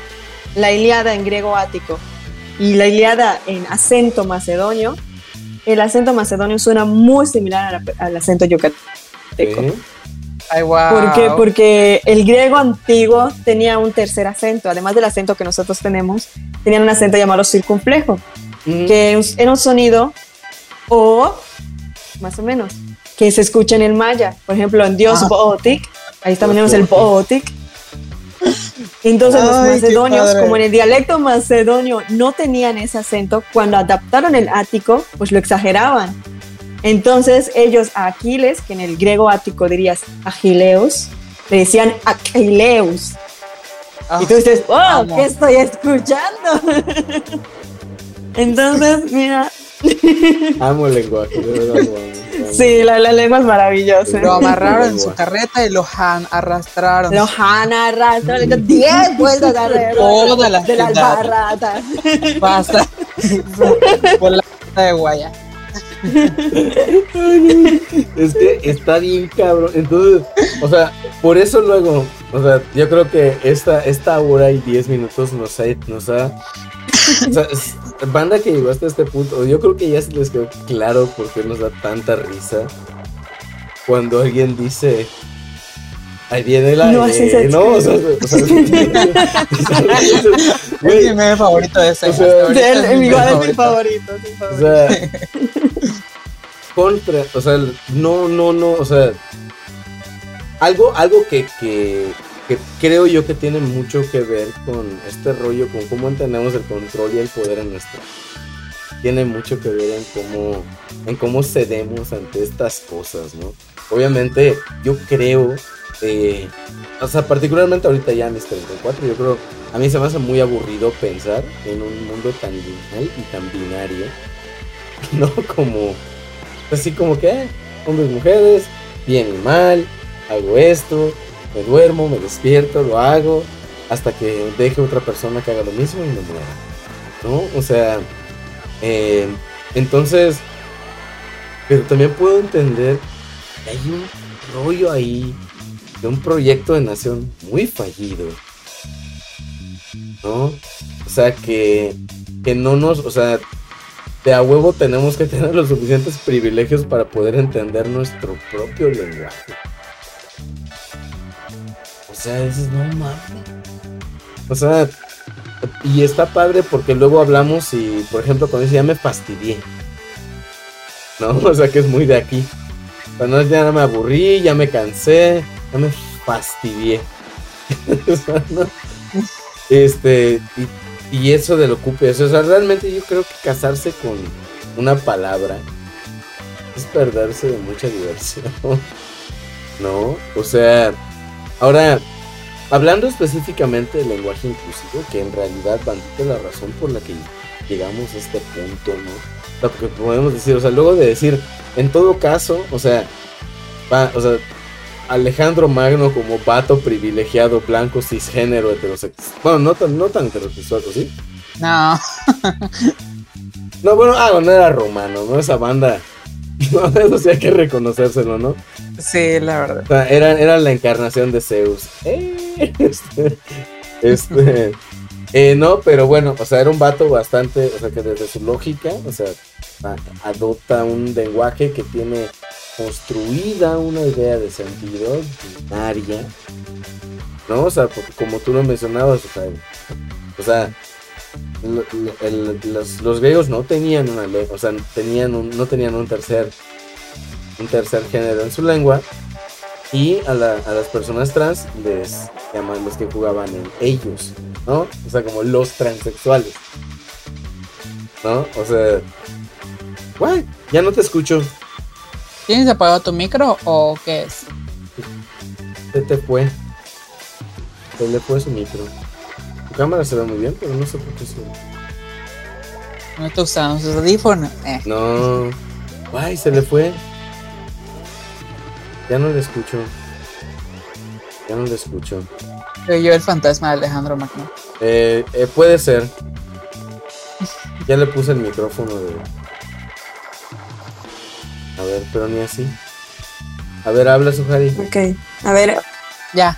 la Iliada en griego ático y la Iliada en acento macedonio, el acento macedonio suena muy similar a la- al acento yucateco. Ay, wow. ¿Por qué? Porque el griego antiguo tenía un tercer acento, además del acento que nosotros tenemos, tenían un acento llamado circunflejo, Mm. que era un sonido o, más o menos, que se escucha en el maya. Por ejemplo, en Dios Ah. Bootic, ahí también tenemos el Bootic. Entonces los Ay, macedonios, como en el dialecto macedonio no tenían ese acento, cuando adaptaron el ático, pues lo exageraban. Entonces ellos a Aquiles, que en el griego ático dirías Agileus, le decían Aquileus. Ah, Y tú dices, ¡oh! ¿Qué estoy escuchando? Entonces, mira, Amo el lenguaje, verdad amo, amo. sí, la, la lengua es maravillosa. Lo amarraron en su carreta y lo han arrastraron. Lo Hanna arrastra 10 vueltas alrededor Toda la de la ciudad. albarrata. Basta. Por la puerta de Guaya. Es que está bien cabrón. Entonces, o sea, por eso luego, o sea, yo creo que esta, esta hora y 10 minutos nos ha, nos ha o sea, es- banda que llegó hasta este punto, yo creo que ya se les quedó claro por qué nos da tanta risa cuando alguien dice ahí viene aire, No, así se ¿no? O sea, o sea, Es mi meme favorito de ese. O sea, es mi igual meme es mi favorito. O favorito. sea, contra, o sea, no, no, no, o sea, algo, algo que, que, creo yo que tiene mucho que ver con este rollo, con cómo entendemos el control y el poder en nuestra. Tiene mucho que ver en cómo, en cómo cedemos ante estas cosas, ¿no? Obviamente, yo creo, eh, o sea, particularmente ahorita ya en mis 34, yo creo, a mí se me hace muy aburrido pensar en un mundo tan lineal y tan binario ¿no? Como, así como que, eh, hombres, mujeres, bien y mal, hago esto, me duermo, me despierto, lo hago, hasta que deje otra persona que haga lo mismo y me muera, ¿no? O sea, eh, entonces, pero también puedo entender que hay un rollo ahí de un proyecto de nación muy fallido, ¿no? O sea, que, que no nos, o sea, de a huevo tenemos que tener los suficientes privilegios para poder entender nuestro propio lenguaje. O sea, dices, no mames. O sea, y está padre porque luego hablamos y, por ejemplo, cuando dice ya me fastidié. ¿No? O sea, que es muy de aquí. O sea, no, ya me aburrí, ya me cansé, ya me fastidié. O sea, ¿no? Este, y, y eso del ocupe, o sea, realmente yo creo que casarse con una palabra es perderse de mucha diversión, ¿no? O sea, ahora, hablando específicamente del lenguaje inclusivo, que en realidad bandita la razón por la que llegamos a este punto, ¿no? O sea, porque podemos decir, o sea, luego de decir, en todo caso, o sea, va, o sea, Alejandro Magno como vato privilegiado, blanco, cisgénero, heterosexual. Bueno, no tan, no tan heterosexual, ¿o ¿sí? No. No, bueno, ah, no era romano, ¿no? Esa banda. No, eso sí hay que reconocérselo, ¿no? Sí, la verdad. O sea, era, era la encarnación de Zeus. Eh, Este, este, eh, no, pero bueno, o sea, era un vato bastante, o sea, que desde su lógica, o sea, adopta un lenguaje que tiene construida una idea de sentido binaria, ¿no? O sea, porque como tú lo mencionabas, o sea, o sea, el- los, los griegos no tenían una lengua, o sea, tenían un- no tenían un tercer, un tercer género en su lengua, y a, la- a las personas trans les llaman los que jugaban en ellos, ¿no? O sea, como los transexuales, ¿no? O sea, guay, ya no te escucho, ¿Tienes apagado tu micro o qué es? se te fue, se le fue su micro. Cámara se ve muy bien, pero no sé por qué se... No está usando sus audífonos. Eh. No, guay, se le fue. Ya no le escucho. Ya no le escucho. Soy yo el fantasma de Alejandro Magno. Eh, eh, puede ser. Ya le puse el micrófono de. A ver, pero ni así. A ver, habla, Sujari. Ok, a ver, Ya.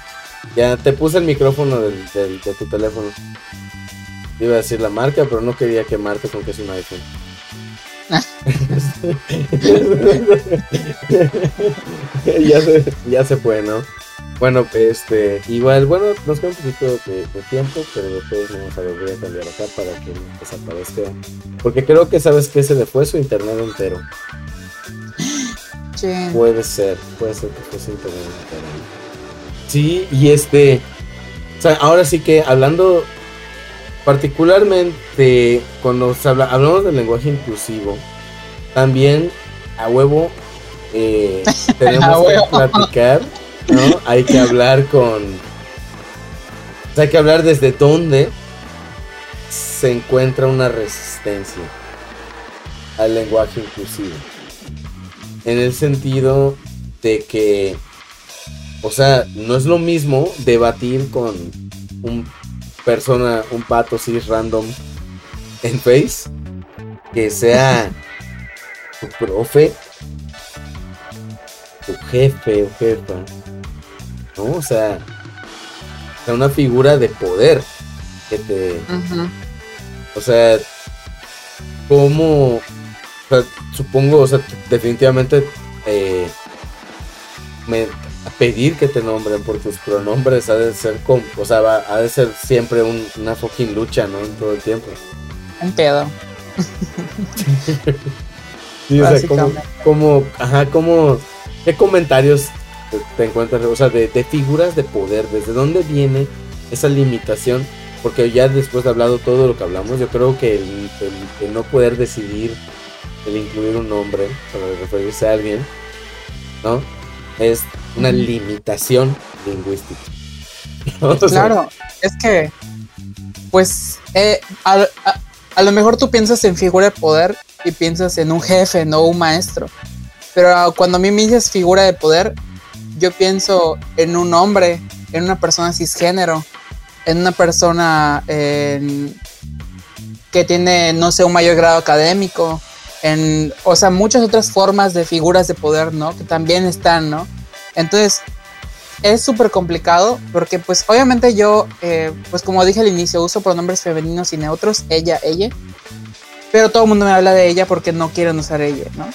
Ya te puse el micrófono del, del- de tu teléfono. Iba a decir la marca, pero no quería quemarte con que es un iPhone. ya, se, ya se fue, ¿no? Bueno, este, igual, bueno, nos queda un poquito de, de tiempo, pero después vamos a ver, voy a cambiar acá para que no desaparezca. Porque creo que sabes que se le fue su internet entero. Chin. Puede ser, puede ser que fue su internet entero. Sí, y este, O sea, ahora sí que hablando particularmente cuando habla, hablamos del lenguaje inclusivo, también a huevo eh, tenemos que platicar, ¿no? Hay que hablar con... O sea, hay que hablar desde dónde se encuentra una resistencia al lenguaje inclusivo. En el sentido de que, o sea, no es lo mismo debatir con un persona, un pato cis random en Face, que sea tu profe, tu jefe o jefa, ¿no? O sea, una figura de poder que te... O sea, como... supongo, o sea, definitivamente eh, me, pedir que te nombren por tus pronombres ha de ser con, o sea, ha de ser siempre una fucking lucha, ¿no? Todo el tiempo. Un pedo. sí, o sea, como, como, ajá, como, ¿qué comentarios te, encuentras, o sea, de, figuras de poder? ¿Desde dónde viene esa limitación? Porque ya después de hablado todo lo que hablamos, yo creo que el, el no poder decidir, el incluir un nombre para referirse a alguien, ¿no? Es una limitación lingüística. claro, es que, pues, eh, a, lo mejor tú piensas en figura de poder y piensas en un jefe, no un maestro. Pero cuando a mí me dices figura de poder, yo pienso en un hombre, en una persona cisgénero, en una persona que tiene, no sé, un mayor grado académico, en, o sea, muchas otras formas de figuras de poder, ¿no? Que también están, ¿no? Entonces, es súper complicado porque pues obviamente yo, eh, pues como dije al inicio, uso pronombres femeninos y neutros, ella, ella, pero todo el mundo me habla de ella porque no quieren usar ella, ¿no?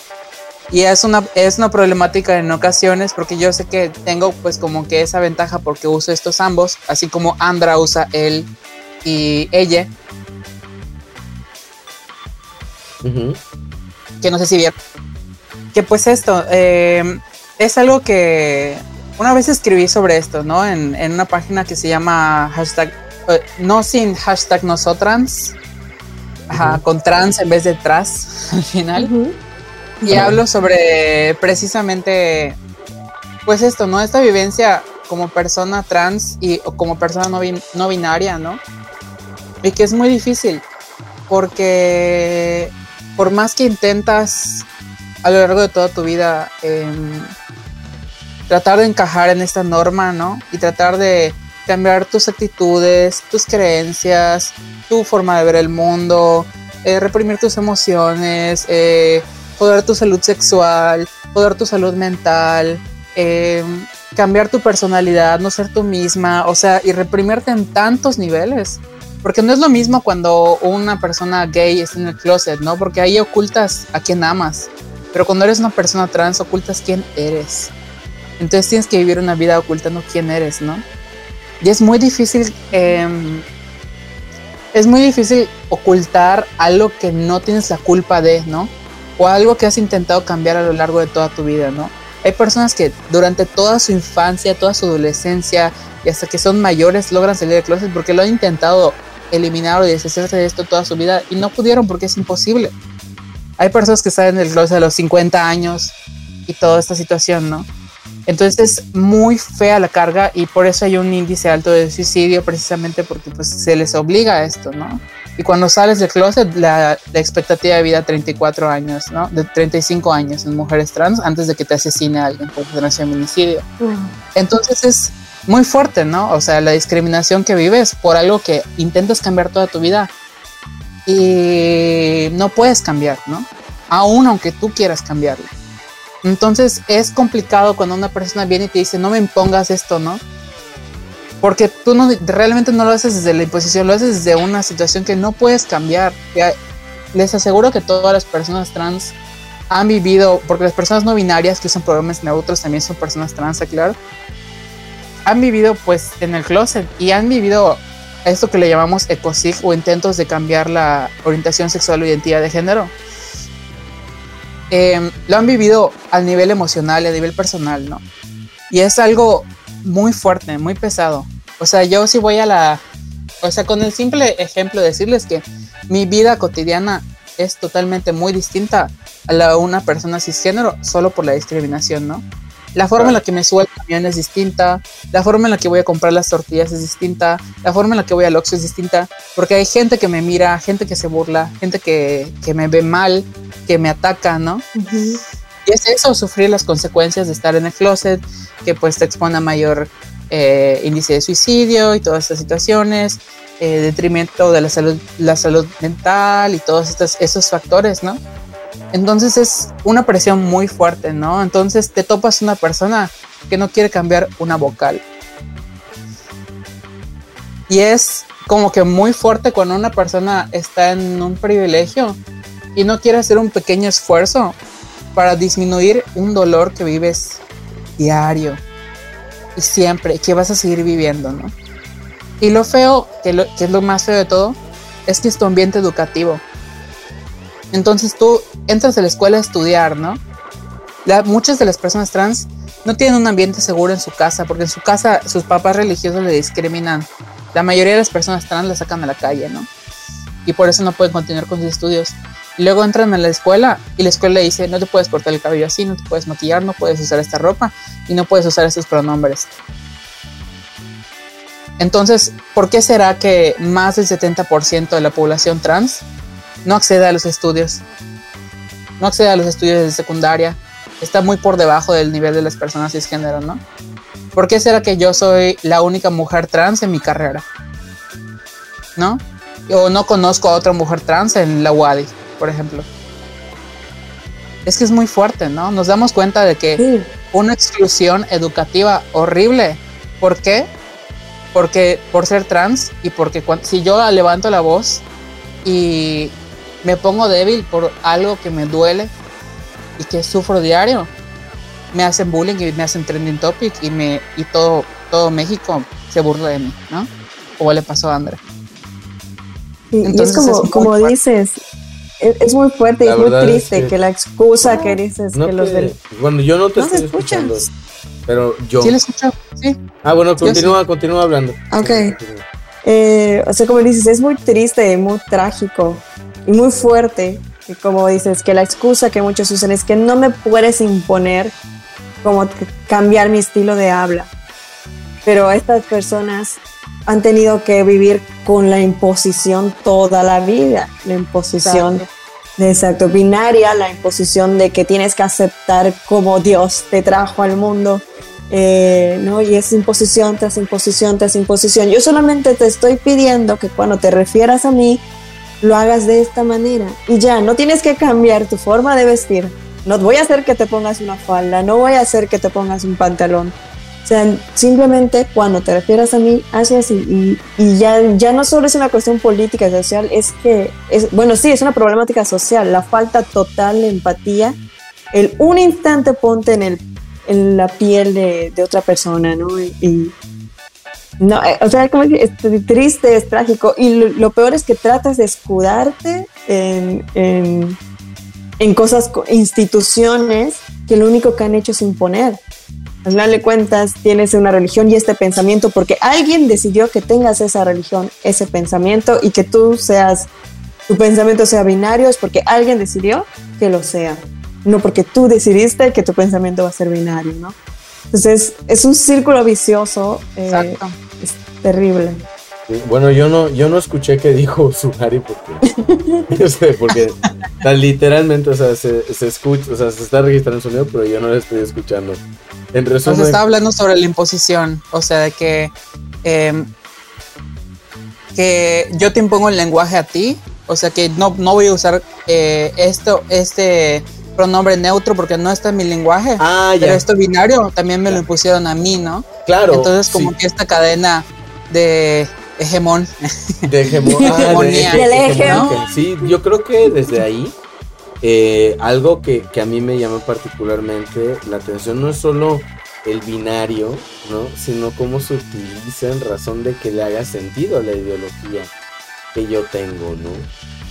Y es una, es una problemática en ocasiones porque yo sé que tengo pues como que esa ventaja porque uso estos ambos, así como Andra usa él y ella. Que no sé si vieron. Que pues esto, eh, es algo que una vez escribí sobre esto, ¿no? En, una página que se llama hashtag, eh, no sin hashtag nosotras, con trans en vez de tras al final. Y hablo sobre precisamente, pues esto, ¿no? Esta vivencia como persona trans y o como persona no, no binaria, ¿no? Y que es muy difícil, porque por más que intentas a lo largo de toda tu vida em, tratar de encajar en esta norma, ¿no? Y tratar de cambiar tus actitudes, tus creencias, tu forma de ver el mundo, eh, reprimir tus emociones, eh, poder tu salud sexual, poder tu salud mental, em, cambiar tu personalidad, no ser tú misma, o sea, y reprimirte en tantos niveles. Porque no es lo mismo cuando una persona gay está en el closet, ¿no? Porque ahí ocultas a quien amas. Pero cuando eres una persona trans, ocultas quién eres. Entonces tienes que vivir una vida ocultando quién eres, ¿no? Y es muy difícil, em, es muy difícil ocultar algo que no tienes la culpa de, ¿no? O algo que has intentado cambiar a lo largo de toda tu vida, ¿no? Hay personas que durante toda su infancia, toda su adolescencia y hasta que son mayores logran salir de closet porque lo han intentado eliminar o deshacerse de esto toda su vida y no pudieron porque es imposible hay personas que salen del closet a los 50 años y toda esta situación, ¿no? Entonces es muy fea la carga y por eso hay un índice alto de suicidio precisamente porque pues se les obliga a esto, ¿no? Y cuando sales del closet, la, expectativa de vida 34 años, ¿no? De 35 años en mujeres trans antes de que te asesine alguien por feminicidio. Entonces es muy fuerte, ¿no? O sea, la discriminación que vives por algo que intentas cambiar toda tu vida y no puedes cambiar, ¿no? Aún aunque tú quieras cambiarlo. Entonces es complicado cuando una persona viene y te dice, no me impongas esto, ¿no? Porque tú no, realmente no lo haces desde la imposición, lo haces desde una situación que no puedes cambiar. Les aseguro que todas las personas trans han vivido, porque las personas no binarias que usan programas neutros también son personas trans, claro, han vivido pues en el closet y han vivido esto que le llamamos ecosig o intentos de cambiar la orientación sexual o identidad de género. Em, lo han vivido al nivel emocional a nivel personal, ¿no? Y es algo muy fuerte, muy pesado. O sea, yo sí voy a la... O sea, con el simple ejemplo de decirles que mi vida cotidiana es totalmente muy distinta a la de una persona cisgénero solo por la discriminación, ¿no? La forma en la que me subo el camión es distinta, la forma en la que voy a comprar las tortillas es distinta, la forma en la que voy al Oxxo es distinta, porque hay gente que me mira, gente que se burla, gente que, que me ve mal, que me ataca, ¿no? Y es eso, sufrir las consecuencias de estar en el closet, que pues te expone a mayor eh, índice de suicidio y todas estas situaciones, eh, detrimento de la salud, la salud mental y todos estos, esos factores, ¿no? Entonces es una presión muy fuerte, ¿no? Entonces te topas una persona que no quiere cambiar una vocal. Y es como que muy fuerte cuando una persona está en un privilegio y no quiere hacer un pequeño esfuerzo para disminuir un dolor que vives diario y siempre, que vas a seguir viviendo, ¿no? Y lo feo, que, que es lo más feo de todo, es que es tu ambiente educativo. Entonces tú entras a la escuela a estudiar, ¿no? muchas de las personas trans no tienen un ambiente seguro en su casa, porque en su casa sus papás religiosos le discriminan. La mayoría de las personas trans la sacan a la calle, ¿no? Y por eso no pueden continuar con sus estudios. Luego entran a la escuela y la escuela le dice, no te puedes cortar el cabello así, no te puedes maquillar, no puedes usar esta ropa y no puedes usar estos pronombres. Entonces, ¿por qué será que más del 70% de la población trans no accede a los estudios. No accede a los estudios de secundaria. Está muy por debajo del nivel de las personas cisgénero, ¿no? ¿Por qué será que yo soy la única mujer trans en mi carrera? ¿No? O no conozco a otra mujer trans en la UADI, por ejemplo. Es que es muy fuerte, ¿no? Nos damos cuenta de que una exclusión educativa horrible. ¿Por qué? Porque por ser trans y porque si yo levanto la voz y me pongo débil por algo que me duele y que sufro diario. Me hacen bullying y me hacen trending topic y me y todo todo México se burla de mí, ¿no? Como le pasó a André. Entonces, es como, como dices, es, muy fuerte y muy triste que, la excusa que dices que los del... Bueno, yo no te estoy escuchando. Pero yo... Sí, le escucho, sí. Ah, bueno, continúa, continúa hablando. Ok. Eh, o sea, como dices, es muy triste y muy trágico y muy fuerte. Y como dices, que la excusa que muchos usan es que no me puedes imponer como cambiar mi estilo de habla. Pero estas personas han tenido que vivir con la imposición toda la vida, la imposición de exacto binaria, la imposición de que tienes que aceptar como Dios te trajo al mundo. Eh, ¿no? Y es imposición tras imposición tras imposición. Yo solamente te estoy pidiendo que cuando te refieras a mí, lo hagas de esta manera. Y ya, no tienes que cambiar tu forma de vestir. No voy a hacer que te pongas una falda, no voy a hacer que te pongas un pantalón. O sea, simplemente cuando te refieras a mí, hazlo así. Y, ya, ya no solo es una cuestión política, social, es que, es, bueno, sí, es una problemática social, la falta total de empatía. El un instante ponte en, el, en la piel de, de otra persona, ¿no? y no, eh, o sea, como es triste, es trágico. Y lo, peor es que tratas de escudarte en, en, cosas, instituciones que lo único que han hecho es imponer. Al final cuentas, tienes una religión y este pensamiento porque alguien decidió que tengas esa religión, ese pensamiento y que tú seas, tu pensamiento sea binario, es porque alguien decidió que lo sea. No porque tú decidiste que tu pensamiento va a ser binario, ¿no? Entonces, es un círculo vicioso. Eh, Exacto terrible. Bueno, yo no, yo no escuché que dijo Sugari porque, porque literalmente, o sea, se, escucha, o sea, se está registrando el sonido, pero yo no lo estoy escuchando. En resumen. Nos está hablando sobre la imposición, o sea, de que, em, que yo te impongo el lenguaje a ti, o sea, que no, no voy a usar eh, esto, este pronombre neutro porque no está en mi lenguaje. Ah, Pero esto binario también me lo impusieron a mí, ¿no? Claro. Entonces, como que esta cadena de hegemón. De hegemón. Ah, Sí, yo creo que desde ahí, eh, algo que, que, a mí me llama particularmente la atención no es solo el binario, ¿no? Sino cómo se utiliza en razón de que le haga sentido a la ideología que yo tengo, ¿no?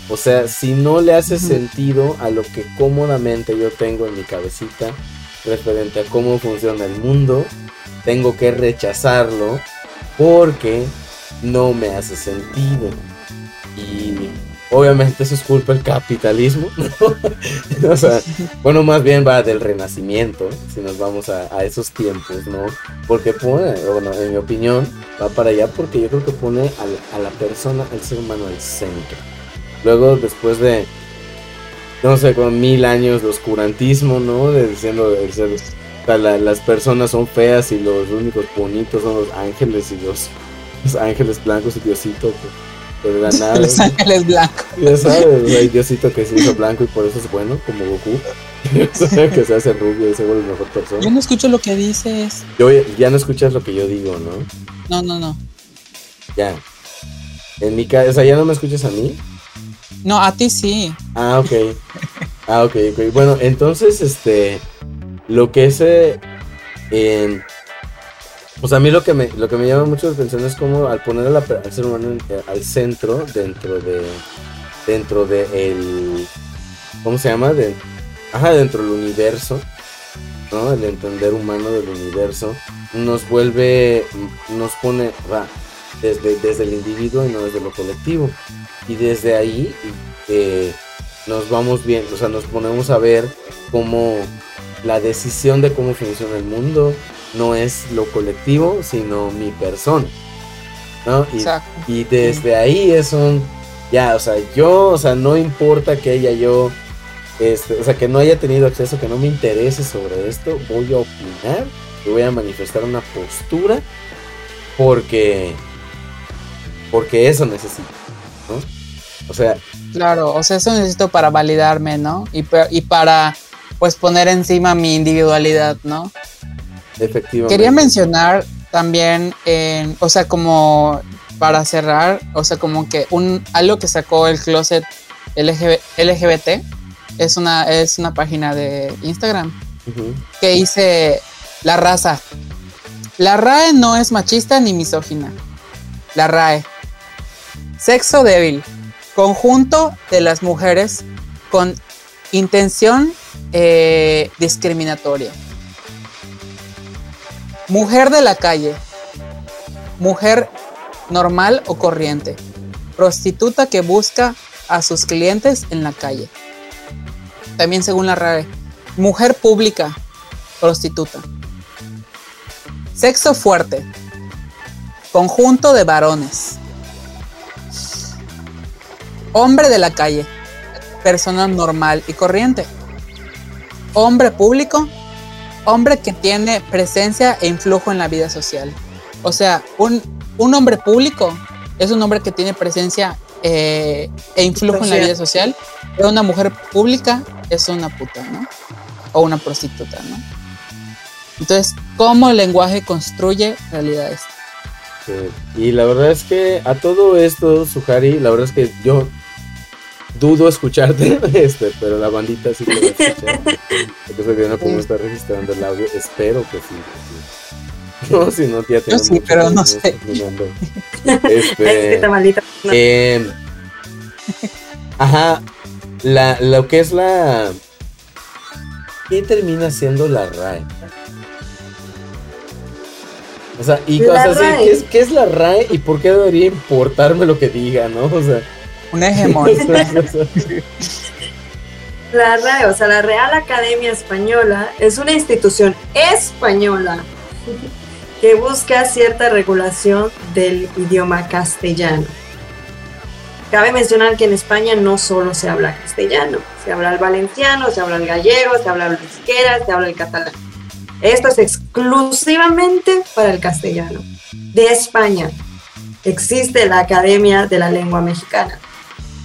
O sea, si no le hace sentido a lo que cómodamente yo tengo en mi cabecita referente a cómo funciona el mundo, tengo que rechazarlo porque no me hace sentido. Y obviamente eso es culpa del capitalismo. o sea, bueno, más bien va del renacimiento, si nos vamos a, esos tiempos, ¿no? Porque pone, bueno, en mi opinión, va para allá porque yo creo que pone a, la persona, al ser humano al centro. Luego, después de, no sé, con mil años de oscurantismo, ¿no? De diciendo, de ser, las personas son feas y los únicos bonitos son los ángeles y los, ángeles blancos y Diosito. De la nada. Los ángeles blancos. Ya sabes, hay Diosito que se hizo blanco y por eso es bueno, como Goku. que se hace rubio y se vuelve mejor persona. Yo no escucho lo que dices. Yo, ya no escuchas lo que yo digo, ¿no? No, no, no. Ya. En mi casa, o sea, ya no me escuchas a mí. No, a ti sí. Ah, ok. Ah, ok, ok. Bueno, entonces, este. Lo que es. Eh, pues a mí lo que me, lo que me llama mucho la atención es como al poner al ser humano eh, al centro, dentro de. Dentro de el. ¿Cómo se llama? De, ajá, dentro del universo. ¿no? El entender humano del universo. Nos vuelve. Nos pone. Va, desde, desde el individuo y no desde lo colectivo. Y desde ahí eh, nos vamos bien, o sea, nos ponemos a ver cómo la decisión de cómo funciona el mundo no es lo colectivo, sino mi persona. ¿no? Y, y desde ahí es un, ya, o sea, yo, o sea, no importa que ella yo, este, o sea, que no haya tenido acceso, que no me interese sobre esto, voy a opinar, voy a manifestar una postura, porque, porque eso necesito, ¿no? O sea. Claro, o sea, eso necesito para validarme, ¿no? Y, y para, pues, poner encima mi individualidad, ¿no? Efectivamente. Quería mencionar también, o sea, como para cerrar, o sea, como que un algo que sacó el closet LGBT es una, es una página de Instagram que dice la raza. La RAE no es machista ni misógina. La RAE. Sexo débil, conjunto de las mujeres con intención eh, discriminatoria. Mujer de la calle, mujer normal o corriente, prostituta que busca a sus clientes en la calle. También según la RAE, mujer pública, prostituta. Sexo fuerte, conjunto de varones, Hombre de la calle, persona normal y corriente. Hombre público, hombre que tiene presencia e influjo en la vida social. O sea, un, hombre público es un hombre que tiene presencia eh, e influjo en la vida social. Pero una mujer pública es una puta, ¿no? O una prostituta, ¿no? Entonces, ¿cómo el lenguaje construye realidades? Y la verdad es que a todo esto, Suhari, la verdad es que yo dudo escucharte, este, pero la bandita sí puede escuchar. Porque viendo cómo está registrando el audio, espero que sí. No, si no, ya tengo. Yo sí, pero no sé. Este, eh, ajá, la, lo que es la. ¿Qué termina siendo la RAE? O sea, y cosas así, ¿qué es, ¿qué es la RAE y por qué debería importarme lo que diga, no? O sea. Un hegemón. la RAE, o sea, la Real Academia Española, es una institución española que busca cierta regulación del idioma castellano. Cabe mencionar que en España no solo se habla castellano, se habla el valenciano, se habla el gallego, se habla el euskera, se habla el catalán. Esto es exclusivamente para el castellano. De España existe la Academia de la Lengua Mexicana,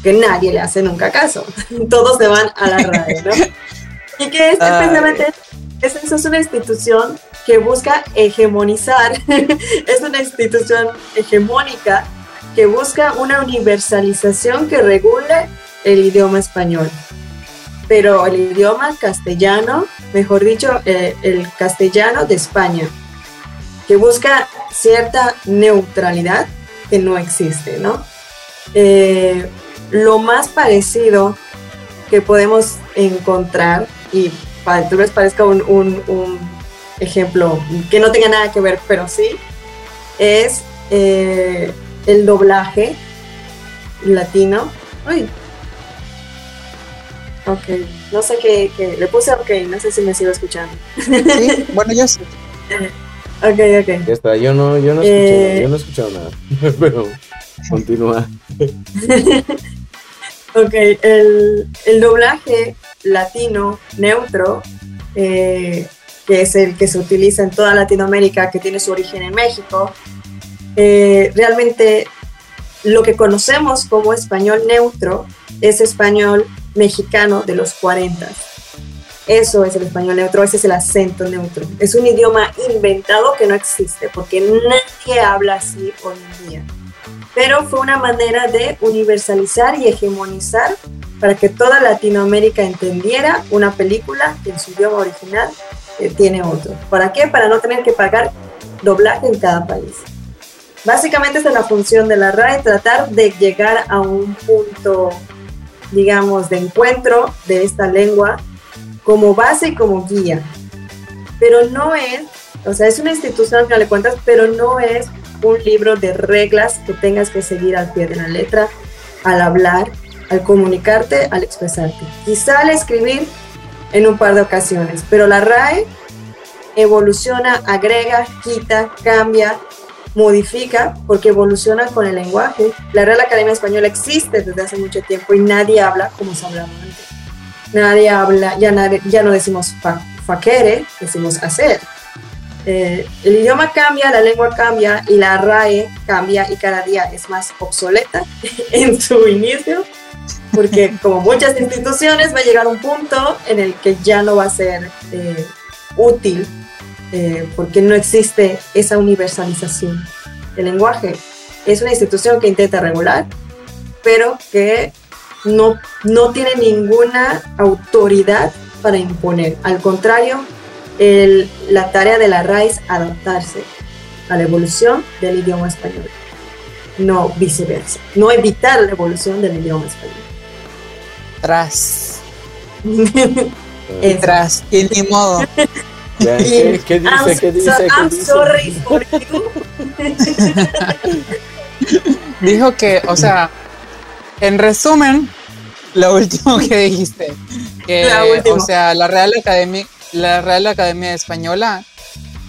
que nadie le hace nunca caso. Todos se van a la radio, ¿no? Y que es especialmente, es, es una institución que busca hegemonizar, es una institución hegemónica que busca una universalización que regule el idioma español. Pero el idioma castellano, mejor dicho, eh, el castellano de España, que busca cierta neutralidad que no existe, ¿no? Eh, lo más parecido que podemos encontrar, y tal vez parezca un, ejemplo que no tenga nada que ver, pero sí, es eh, el doblaje latino. Ay. Ok, no sé qué, qué- le puse ok, no sé si me sigo escuchando. Sí, bueno, yo sí. Ok, ok. Ya está, yo no, yo no he escuchado, Eh. yo no he escuchado nada. Pero continúa. Ok, el, el doblaje latino neutro, eh, que es el que se utiliza en toda Latinoamérica, que tiene su origen en México, eh, realmente lo que conocemos como español neutro es español mexicano de los 40. Eso es el español neutro, ese es el acento neutro. Es un idioma inventado que no existe porque nadie habla así hoy en día pero fue una manera de universalizar y hegemonizar para que toda Latinoamérica entendiera una película que en su idioma original eh, tiene otro. ¿Para qué? Para no tener que pagar doblaje en cada país. Básicamente esa es la función de la RAE, tratar de llegar a un punto, digamos, de encuentro de esta lengua como base y como guía. Pero no es, o sea, es una institución al final de cuentas, pero no es un libro de reglas que tengas que seguir al pie de la letra, al hablar, al comunicarte, al expresarte. Quizá al escribir en un par de ocasiones, pero la RAE evoluciona, agrega, quita, cambia, modifica, porque evoluciona con el lenguaje. La Real Academia Española existe desde hace mucho tiempo y nadie habla como se hablaba antes. Nadie habla, ya, nadie- ya no decimos fa, faquere, decimos hacer. Eh, el idioma cambia, la lengua cambia y la RAE cambia y cada día es más obsoleta en su inicio, porque como muchas instituciones va a llegar un punto en el que ya no va a ser eh, útil eh, porque no existe esa universalización del lenguaje. Es una institución que intenta regular, pero que no, no tiene ninguna autoridad para imponer. Al contrario, el- la tarea de la es adaptarse a la evolución del idioma español, no viceversa, no evitar la evolución del idioma español. Tras. Tras. Y ni modo. ¿Qué, qué I'm dice? ¿Qué dice? so- ¿Qué I'm dice? sorry for you. Dijo que, o sea, en resumen, lo último que dijiste, que, o sea, la Real Academia, la Real Academia Española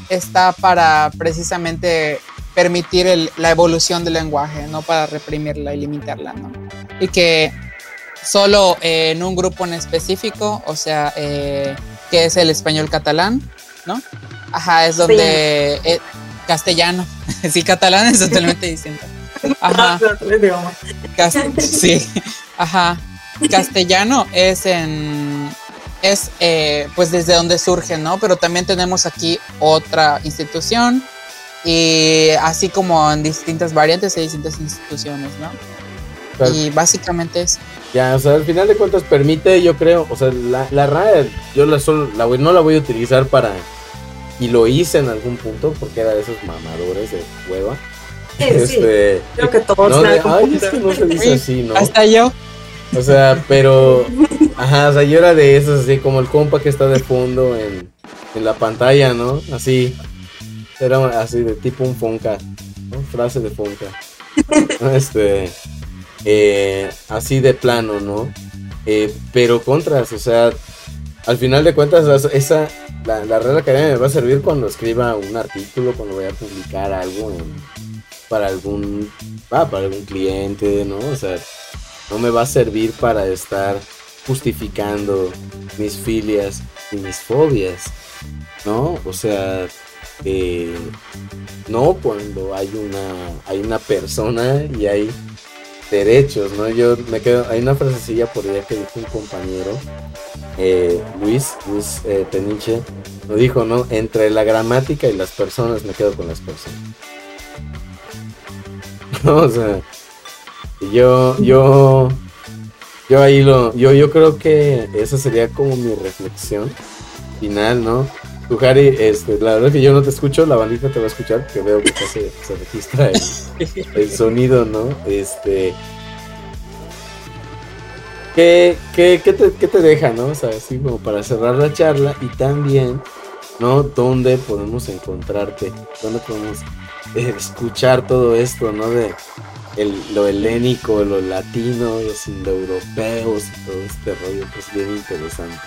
está para precisamente permitir el- la evolución del lenguaje, no para reprimirla y limitarla, ¿no? Y que solo eh, en un grupo en específico, o sea, eh, que es el español catalán, ¿no? Ajá, es donde eh, castellano, sí, catalán es totalmente distinto. Ajá. Sí, ajá. Castellano es en. Es eh, pues desde donde surge, ¿no? Pero también tenemos aquí otra institución y así como en distintas variantes hay distintas instituciones, ¿no? Claro. Y básicamente es. Ya, o sea, al final de cuentas permite, yo creo, o sea, la, la RAE, yo la solo, la voy- no la voy a utilizar para, y lo hice en algún punto, porque era de esos mamadores de hueva. Sí, sí, Este, creo que todos no, de, ay, es que no se dice Sí, así, ¿no? Hasta yo. O sea, pero, ajá, o sea, yo era de esos, así como el compa que está de fondo en, en la pantalla, ¿no? Así, era así de tipo un fonca, ¿no? Frase de fonca. Este, eh, así de plano, ¿no? Eh, pero contras, o sea, al final de cuentas, esa, la, la Real Academia me va a servir cuando escriba un artículo, cuando vaya a publicar algo para algún, ah, para algún cliente, ¿no? O sea, no me va a servir para estar justificando mis filias y mis fobias, ¿no? O sea, eh, no cuando hay una, hay una persona y hay derechos, ¿no? Yo me quedo, hay una frasecilla por ahí que dijo un compañero, eh, Luis, Luis eh, Peniche, lo dijo, ¿no? Entre la gramática y las personas me quedo con las personas. o sea, yo, yo, yo ahí lo, yo, yo creo que esa sería como mi reflexión final, ¿no? Tu Harry, este, la verdad es que yo no te escucho, la bandita te va a escuchar, porque veo que se, se registra el, el sonido, ¿no? Este. ¿Qué, qué, qué te, qué te deja, no? O sea, así como para cerrar la charla y también ¿no? ¿Dónde podemos encontrarte? ¿Dónde podemos eh, escuchar todo esto, ¿no? De lo helénico, lo latino, los indoeuropeos y todo este rollo que es bien interesante.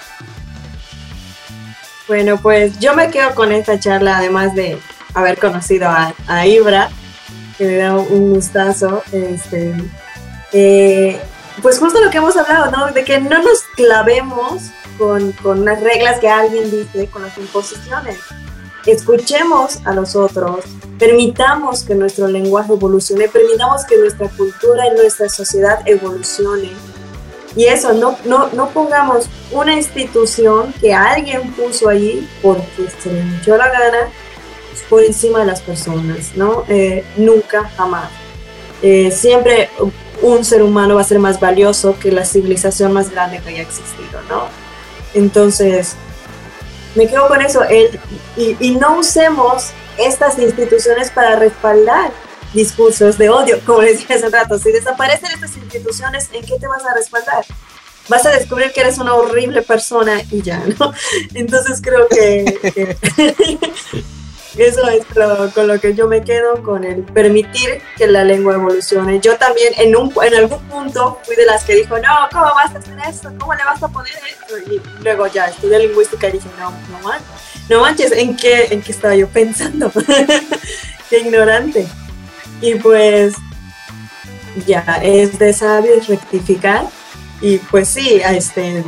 Bueno, pues yo me quedo con esta charla, además de haber conocido a, Ibra, que me da un gustazo. Este, eh, pues justo lo que hemos hablado, ¿no? De que no nos clavemos con, con las reglas que alguien dice, con las imposiciones. Escuchemos a los otros, permitamos que nuestro lenguaje evolucione, permitamos que nuestra cultura y nuestra sociedad evolucione. Y eso, no, no, no pongamos una institución que alguien puso ahí porque se le echó la gana por encima de las personas, ¿no? Eh, nunca, jamás. Eh, siempre un ser humano va a ser más valioso que la civilización más grande que haya existido, ¿no? Entonces, me quedo con eso, y, no usemos estas instituciones para respaldar discursos de odio, como les dije hace rato. Si desaparecen estas instituciones, ¿en qué te vas a respaldar? Vas a descubrir que eres una horrible persona y ya, ¿no? Entonces creo que, eso es con lo que yo me quedo, con el permitir que la lengua evolucione. Yo también en, un, en algún punto fui de las que dijo, no, ¿cómo vas a hacer esto? ¿Cómo le vas a poner esto? Y luego ya estudié lingüística y dije, no, no manches, no manches, ¿en qué, en qué estaba yo pensando? qué ignorante. Y pues ya es de sabios rectificar. Y pues sí, este,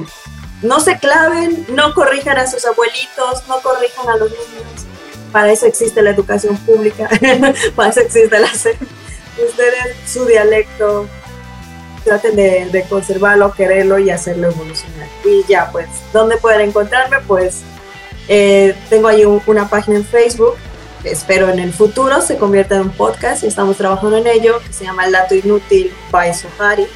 no se claven, no corrijan a sus abuelitos, no corrijan a los niños para eso existe la educación pública, para eso existe la Ustedes, su dialecto, traten de, conservarlo, quererlo y hacerlo evolucionar. Y ya, pues, ¿dónde pueden encontrarme? Pues eh, tengo ahí una página en Facebook, espero en el futuro se convierta en un podcast y estamos trabajando en ello, que se llama El Dato Inútil by Suhari.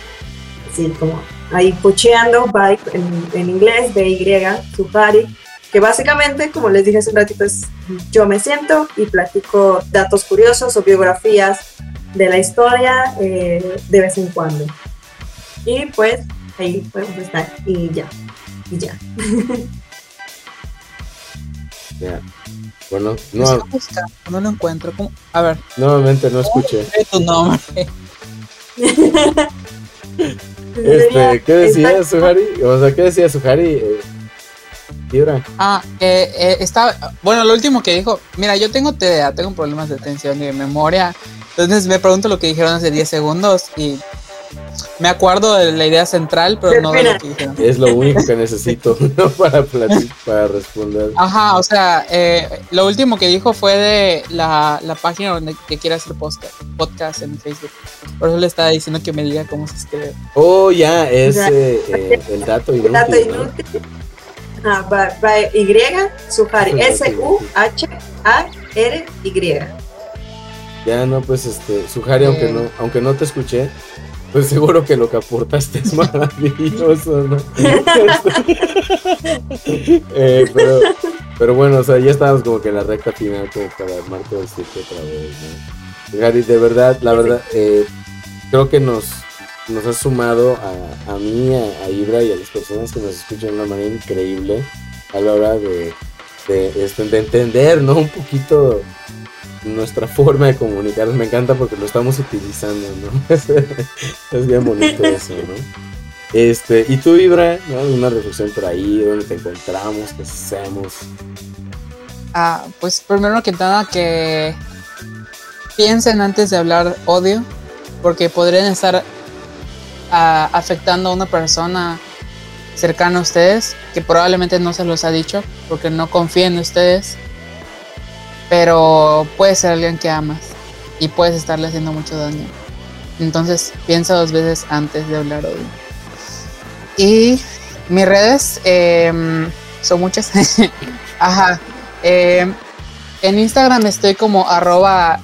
Así como ahí pocheando, by en, en inglés, B-Y, Suhari que básicamente, como les dije hace un ratito, es yo me siento y platico datos curiosos o biografías de la historia eh, de vez en cuando. Y pues ahí podemos estar y ya, y ya. Ya. Bueno, no. No lo encuentro. A ver. Nuevamente no escuché. tu nombre? este, ¿Qué decía Suhari? O sea, ¿qué decía Suhari? Eh, Ah, eh, eh, está, bueno, lo último que dijo, mira, yo tengo TDA, tengo problemas de atención y de memoria, entonces me pregunto lo que dijeron hace 10 segundos y me acuerdo de la idea central, pero no de lo que dijeron. Es lo único que necesito para, para responder. Ajá, o sea, eh, lo último que dijo fue de la, la página donde que quiere hacer podcast, podcast en Facebook. Por eso le estaba diciendo que me diga cómo se escribe. Oh, ya, es eh, el dato inútil. Dato inútil. Ah, y, Suhari, S-U-H-A-R-Y. Ya no, pues este, Suhari, aunque no, aunque no te escuché, pues seguro que lo que aportaste es maravilloso, ¿no? eh, pero, pero bueno, o sea, ya estábamos como que en la recta final como para armar todo el sitio otra vez, ¿no? De verdad, la verdad, eh, creo que nos, nos ha sumado a, a mí, a, Ibra y a las personas que nos escuchan de una manera increíble a la hora de, de, este, de entender, ¿no? Un poquito nuestra forma de comunicar. Me encanta porque lo estamos utilizando, ¿no? es bien bonito eso, ¿no? Este, y tú, Ibra, ¿no? Una reflexión por ahí, dónde te encontramos, qué hacemos. Ah, pues primero que nada que piensen antes de hablar odio, porque podrían estar afectando a una persona cercana a ustedes que probablemente no se los ha dicho porque no confía en ustedes, pero puede ser alguien que amas y puedes estarle haciendo mucho daño. Entonces piensa dos veces antes de hablar hoy. Y mis redes em, son muchas. Ajá. Em, en Instagram estoy como arroba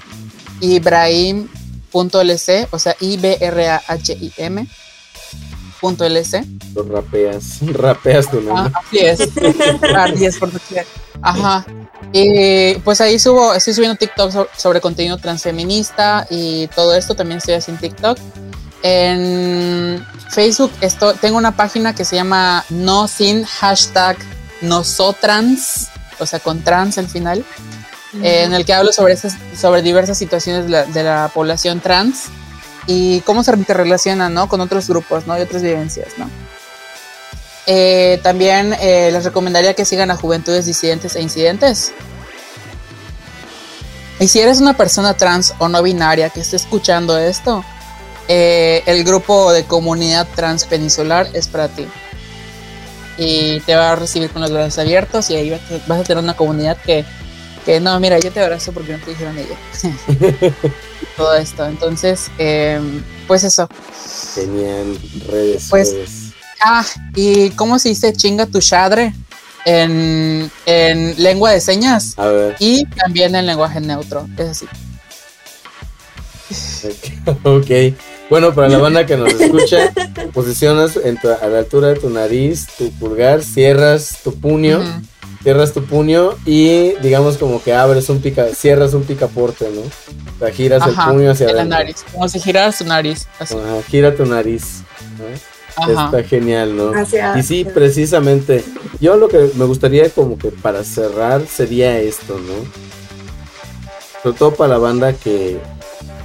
Ibrahim .lc, o sea, I-B-R-A-H-I-M. .lc. Lo rapeas, rapeas tu nombre. Ah, así es. así es por Ajá. Y pues ahí subo, estoy subiendo TikTok sobre, contenido transfeminista y todo esto también estoy haciendo TikTok. En Facebook esto, tengo una página que se llama no sin hashtag nosotrans o sea, con trans al final, eh, en el que hablo sobre, esas, sobre diversas situaciones de la, de la población trans y cómo se interrelacionan, ¿no? Con otros grupos, ¿no? Y otras vivencias, ¿no? Eh, también eh, les recomendaría que sigan a Juventudes Disidentes e Incidentes. Y si eres una persona trans o no binaria que esté escuchando esto, eh, el grupo de comunidad trans peninsular es para ti. Y te va a recibir con los brazos abiertos y ahí vas a tener una comunidad que, que no, mira, yo te abrazo porque no te dijeron ella. Todo esto. Entonces, pues eso. Genial, redes. Pues, Ah, ¿y cómo se dice chinga tu chadre? En, en lengua de señas. A ver. Y también en lenguaje neutro. Es así. ok. Bueno, para la banda que nos escucha, posicionas a la altura de tu nariz, tu pulgar, cierras tu puño, cierras tu puño y digamos como que abres un pica, cierras un picaporte, ¿no? O sea, giras el puño hacia la nariz, como si giraras tu nariz. Así. gira tu nariz. Está genial, ¿no? Y sí, precisamente. Yo lo que me gustaría como que para cerrar sería esto, ¿no? Sobre todo para la banda que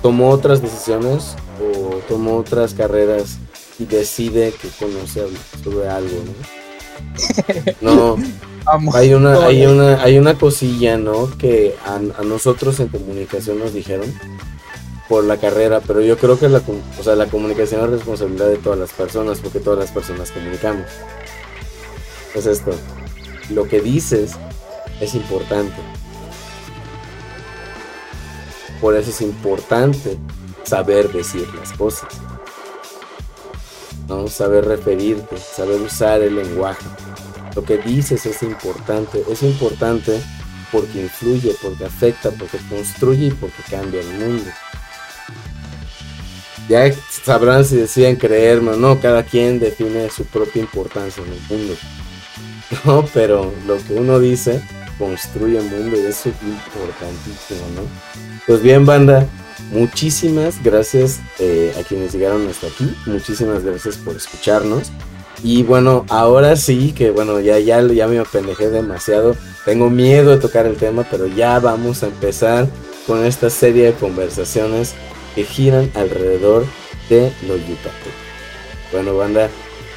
tomó otras decisiones o tomó otras carreras y decide que conoce sobre algo, ¿no? No, hay una, hay una, hay una cosilla, ¿no? Que a, a nosotros en comunicación nos dijeron por la carrera, pero yo creo que la, o sea, la comunicación es responsabilidad de todas las personas, porque todas las personas comunicamos. Es esto, lo que dices es importante. Por eso es importante saber decir las cosas. ¿no? Saber referirte, saber usar el lenguaje. Lo que dices es importante. Es importante porque influye, porque afecta, porque construye y porque cambia el mundo. Ya sabrán si deciden creerme o no, cada quien define su propia importancia en el mundo. No, pero lo que uno dice construye el mundo y eso es importantísimo, ¿no? Pues bien, banda, muchísimas gracias eh, a quienes llegaron hasta aquí, muchísimas gracias por escucharnos. Y bueno, ahora sí que bueno, ya, ya, ya me apendejé demasiado, tengo miedo de tocar el tema, pero ya vamos a empezar con esta serie de conversaciones que giran alrededor de los yucatecos. Bueno, banda,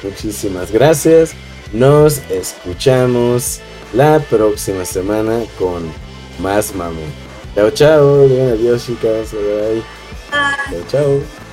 muchísimas gracias. Nos escuchamos la próxima semana con más mame. Chao, chao. Adiós, chicas. Bye. Chao, chao.